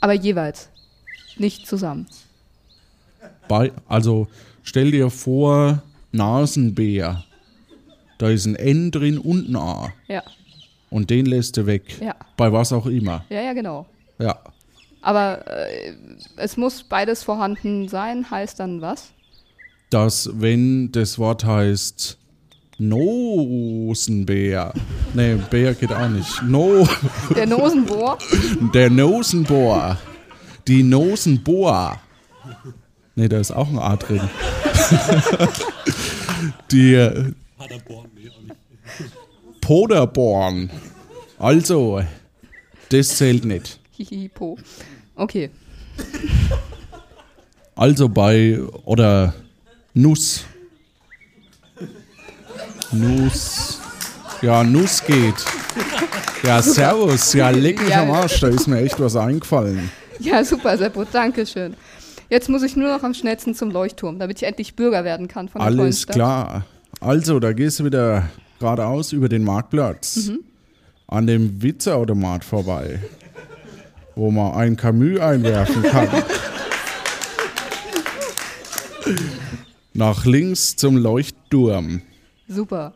Aber jeweils. Nicht zusammen. Also stell dir vor, Nasenbär. Da ist ein N drin und ein A. Ja. Und den lässt du weg. Ja. Bei was auch immer. Ja, ja, genau. Ja. Aber äh, es muss beides vorhanden sein, heißt dann was? Dass, wenn das Wort heißt Nosenbär. Nee, Bär geht auch nicht. No, Der Nosenbohr. der Nosenbohr. Die Nosenbohr. Nee, da ist auch ein A drin. Die äh, Poderborn. Also, das zählt nicht. Hihipo. Okay. Also bei, oder Nuss. Nuss. Ja, Nuss geht. Ja, servus. Ja, leck mich am Arsch. Da ist mir echt was eingefallen. Ja, super, Seppo, danke schön. Jetzt muss ich nur noch am schnellsten zum Leuchtturm, damit ich endlich Bürger werden kann von der Alles klar. Also, da gehst du wieder geradeaus über den Marktplatz. An dem Witzeautomat vorbei. Wo man ein Camus einwerfen kann. Nach links zum Leuchtturm. Super.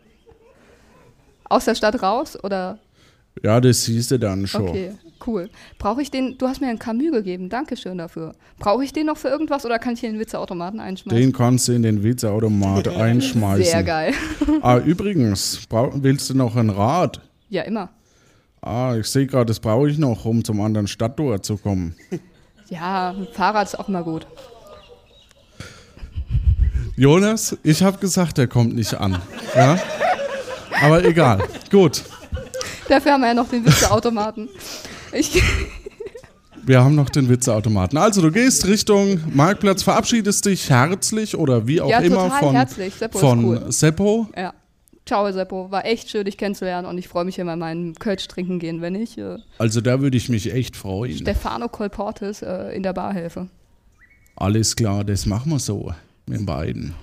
Aus der Stadt raus oder? Ja, das siehst du dann schon. Okay, cool. Brauche ich den, du hast mir einen Camus gegeben, danke schön dafür. Brauche ich den noch für irgendwas oder kann ich ihn in den Witzeautomaten einschmeißen? Den kannst du in den Witzeautomat einschmeißen. Sehr geil. Ah, übrigens, willst du noch ein Rad? Ja, immer. Ah, ich sehe gerade, das brauche ich noch, um zum anderen Stadttor zu kommen. Ja, ein Fahrrad ist auch immer gut. Jonas, ich habe gesagt, der kommt nicht an. Ja? Aber egal. Gut. Dafür haben wir ja noch den Witzeautomaten. Ich, Wir haben noch den Witzeautomaten. Also du gehst Richtung Marktplatz, verabschiedest dich herzlich oder wie auch Ja, immer von, herzlich. Seppo ist von cool. Seppo. ja. Ciao, Seppo. War echt schön, dich kennenzulernen und ich freue mich immer, meinen Kölsch trinken gehen, wenn ich äh, Also da würde ich mich echt freuen. Stefano Colportes äh, in der Bar helfe. Alles klar, das machen wir so mit den beiden.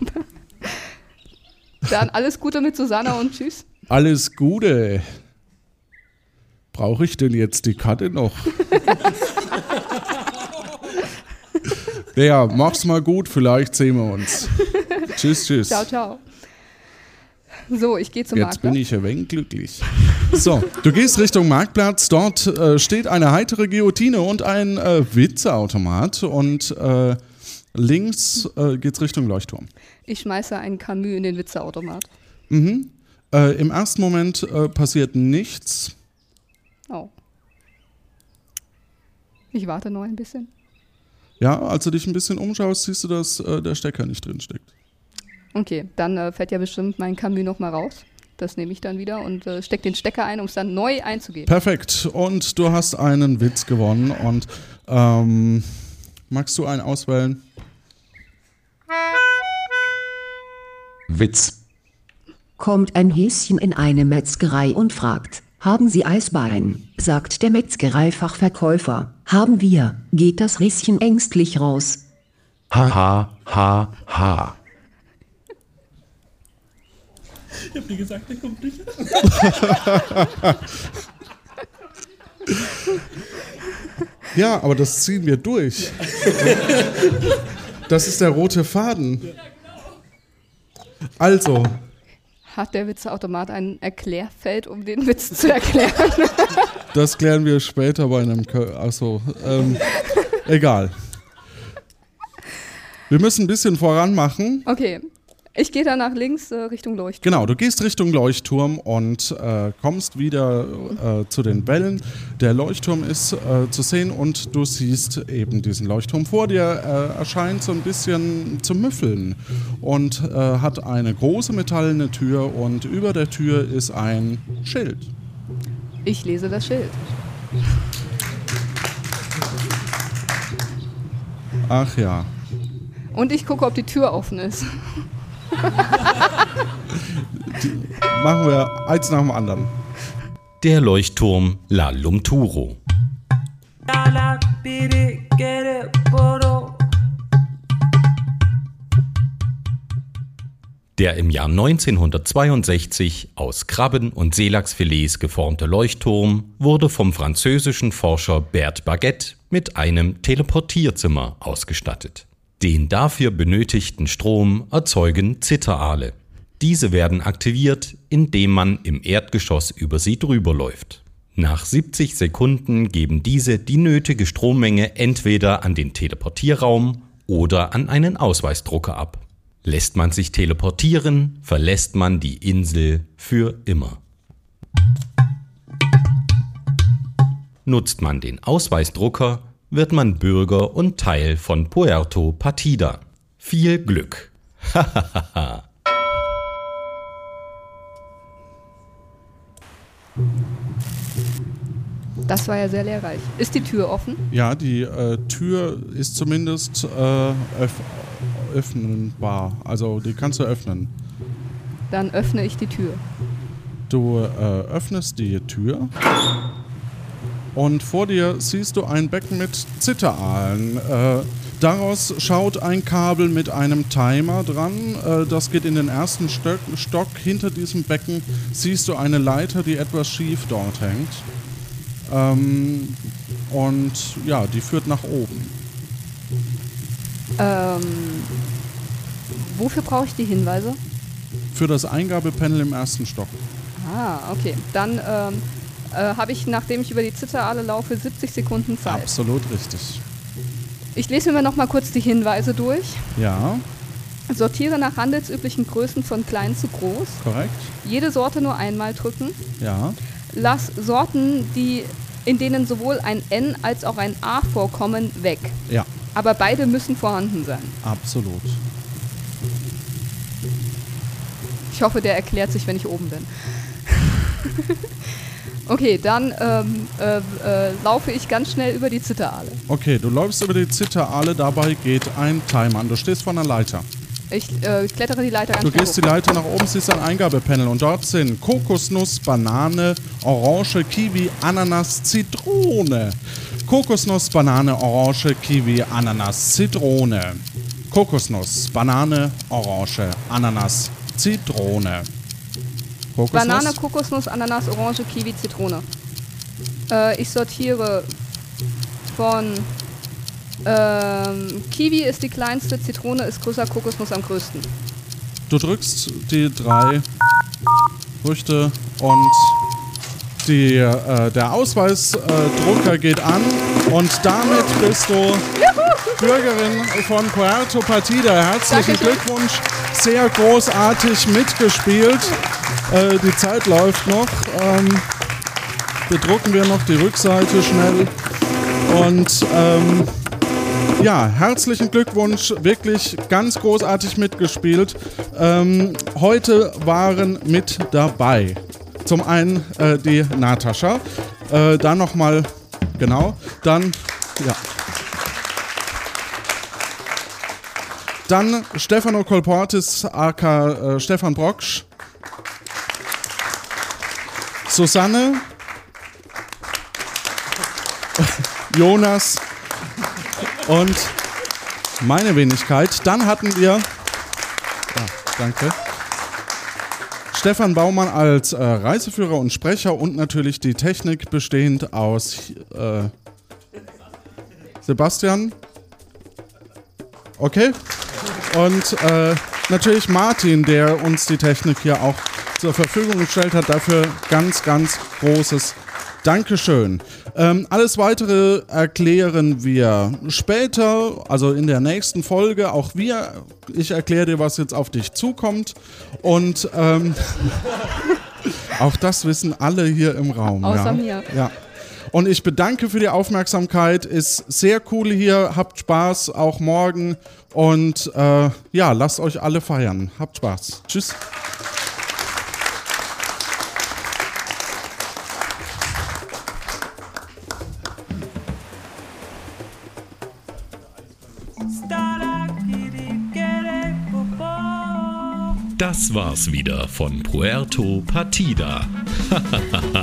Dann alles Gute mit Susanna und tschüss. Alles Gute. Brauche ich denn jetzt die Karte noch? ja, mach's mal gut, vielleicht sehen wir uns. tschüss, tschüss. Ciao, ciao. So, ich gehe zum Jetzt Marktplatz. bin ich ein wenig glücklich. So, du gehst Richtung Marktplatz. Dort äh, steht eine heitere Guillotine und ein äh, Witzeautomat. Und äh, links äh, geht's Richtung Leuchtturm. Ich schmeiße einen Camus in den Witzeautomat. Mhm. Äh, Im ersten Moment äh, passiert nichts. Oh. Ich warte noch ein bisschen. Ja, als du dich ein bisschen umschaust, siehst du, dass äh, der Stecker nicht drin steckt. Okay, dann äh, fällt ja bestimmt mein Camus nochmal raus. Das nehme ich dann wieder und äh, stecke den Stecker ein, um es dann neu einzugeben. Perfekt. Und du hast einen Witz gewonnen. Und ähm, magst du einen auswählen? Witz. Kommt ein Häschen in eine Metzgerei und fragt, haben Sie Eisbein? sagt der Metzgereifachverkäufer. Haben wir, geht das Häschen ängstlich raus. Ha ha ha ha. Ich hab dir gesagt, der kommt nicht. Ja, aber das ziehen wir durch. Das ist der rote Faden. Also, Hat der Witzeautomat ein Erklärfeld, um den Witz zu erklären? das klären wir später bei einem. Kö Achso, ähm, egal. Wir müssen ein bisschen voran machen. Okay, ich gehe dann nach links äh, Richtung Leuchtturm. Genau, du gehst Richtung Leuchtturm und äh, kommst wieder äh, zu den Wellen. Der Leuchtturm ist äh, zu sehen und du siehst eben diesen Leuchtturm vor dir. Äh, erscheint so ein bisschen zu müffeln und äh, hat eine große metallene Tür und über der Tür ist ein Schild. Ich lese das Schild. Ach ja. Und ich gucke, ob die Tür offen ist. Machen wir eins nach dem anderen. Der Leuchtturm La Lumturo. Der im Jahr 1962 aus Krabben- und Seelachsfilets geformte Leuchtturm wurde vom französischen Forscher Bert Baguette mit einem Teleportierzimmer ausgestattet. Den dafür benötigten Strom erzeugen Zitteraale. Diese werden aktiviert, indem man im Erdgeschoss über sie drüber läuft. Nach 70 Sekunden geben diese die nötige Strommenge entweder an den Teleportierraum oder an einen Ausweisdrucker ab. Lässt man sich teleportieren, verlässt man die Insel für immer. Nutzt man den Ausweisdrucker, wird man Bürger und Teil von Puerto Partida. Viel Glück! Hahaha. Das war ja sehr lehrreich. Ist die Tür offen? Ja, die äh, Tür ist zumindest äh, öff öffnenbar. Also die kannst du öffnen. Dann öffne ich die Tür. Du äh, öffnest die Tür und vor dir siehst du ein Becken mit Zitteraalen. Äh, daraus schaut ein Kabel mit einem Timer dran. Äh, das geht in den ersten Stock, Stock. Hinter diesem Becken siehst du eine Leiter, die etwas schief dort hängt. Ähm, und ja, die führt nach oben. Ähm, wofür brauche ich die Hinweise? Für das Eingabepanel im ersten Stock. Ah, okay. Dann ähm, äh, habe ich, nachdem ich über die Zitteraale laufe, 70 Sekunden Zeit. Absolut richtig. Ich lese mir noch mal kurz die Hinweise durch. Ja, Sortiere nach handelsüblichen Größen von klein zu groß. korrekt. Jede Sorte nur einmal drücken. Ja, Lass Sorten, die, in denen sowohl ein N als auch ein A vorkommen, weg. ja, Aber beide müssen vorhanden sein. absolut. Ich hoffe, der erklärt sich, wenn ich oben bin. okay, dann ähm, äh, äh, laufe ich ganz schnell über die Zitteraale. Okay, du läufst über die Zitteraale, dabei geht ein Timer an. Du stehst vor einer Leiter. Ich äh, klettere die Leiter ganz Du gehst die hoch. Leiter nach oben, siehst ein Eingabepanel und dort sind Kokosnuss, Banane, Orange, Kiwi, Ananas, Zitrone. Kokosnuss, Banane, Orange, Kiwi, Ananas, Zitrone. Kokosnuss, Banane, Orange, Ananas, Zitrone. Kokosnuss? Banane, Kokosnuss, Ananas, Orange, Kiwi, Zitrone. Äh, ich sortiere von ähm, Kiwi ist die kleinste, Zitrone ist größer, Kokosnuss am größten. Du drückst die drei Früchte und die, äh, der Ausweisdrucker geht an und damit bist du Bürgerin von Puerto Partida. Herzlichen. Glückwunsch, sehr großartig mitgespielt. Äh, die Zeit läuft noch. Ähm, bedrucken wir noch die Rückseite schnell und ähm, ja, herzlichen Glückwunsch, wirklich ganz großartig mitgespielt. Ähm, heute waren mit dabei zum einen äh, die Natascha, äh, dann nochmal, genau, dann, ja. Dann Stefano Kolportis, aka äh, Stefan Brocksch. Susanne. Jonas und meine Wenigkeit. Dann hatten wir, ja, danke, Stefan Baumann als äh, Reiseführer und Sprecher und natürlich die Technik bestehend aus äh, Sebastian. Okay. Und äh, natürlich Martin, der uns die Technik hier auch zur Verfügung gestellt hat. Dafür ganz, ganz großes Dankeschön. Ähm, alles weitere erklären wir später, also in der nächsten Folge. Auch wir, ich erkläre dir, was jetzt auf dich zukommt. Und ähm, auch das wissen alle hier im Raum. Außer ja. mir. Ja. Und ich bedanke für die Aufmerksamkeit. Ist sehr cool hier. Habt Spaß, auch morgen. Und äh, ja, lasst euch alle feiern. Habt Spaß. Tschüss. Das war's wieder von Puerto Partida.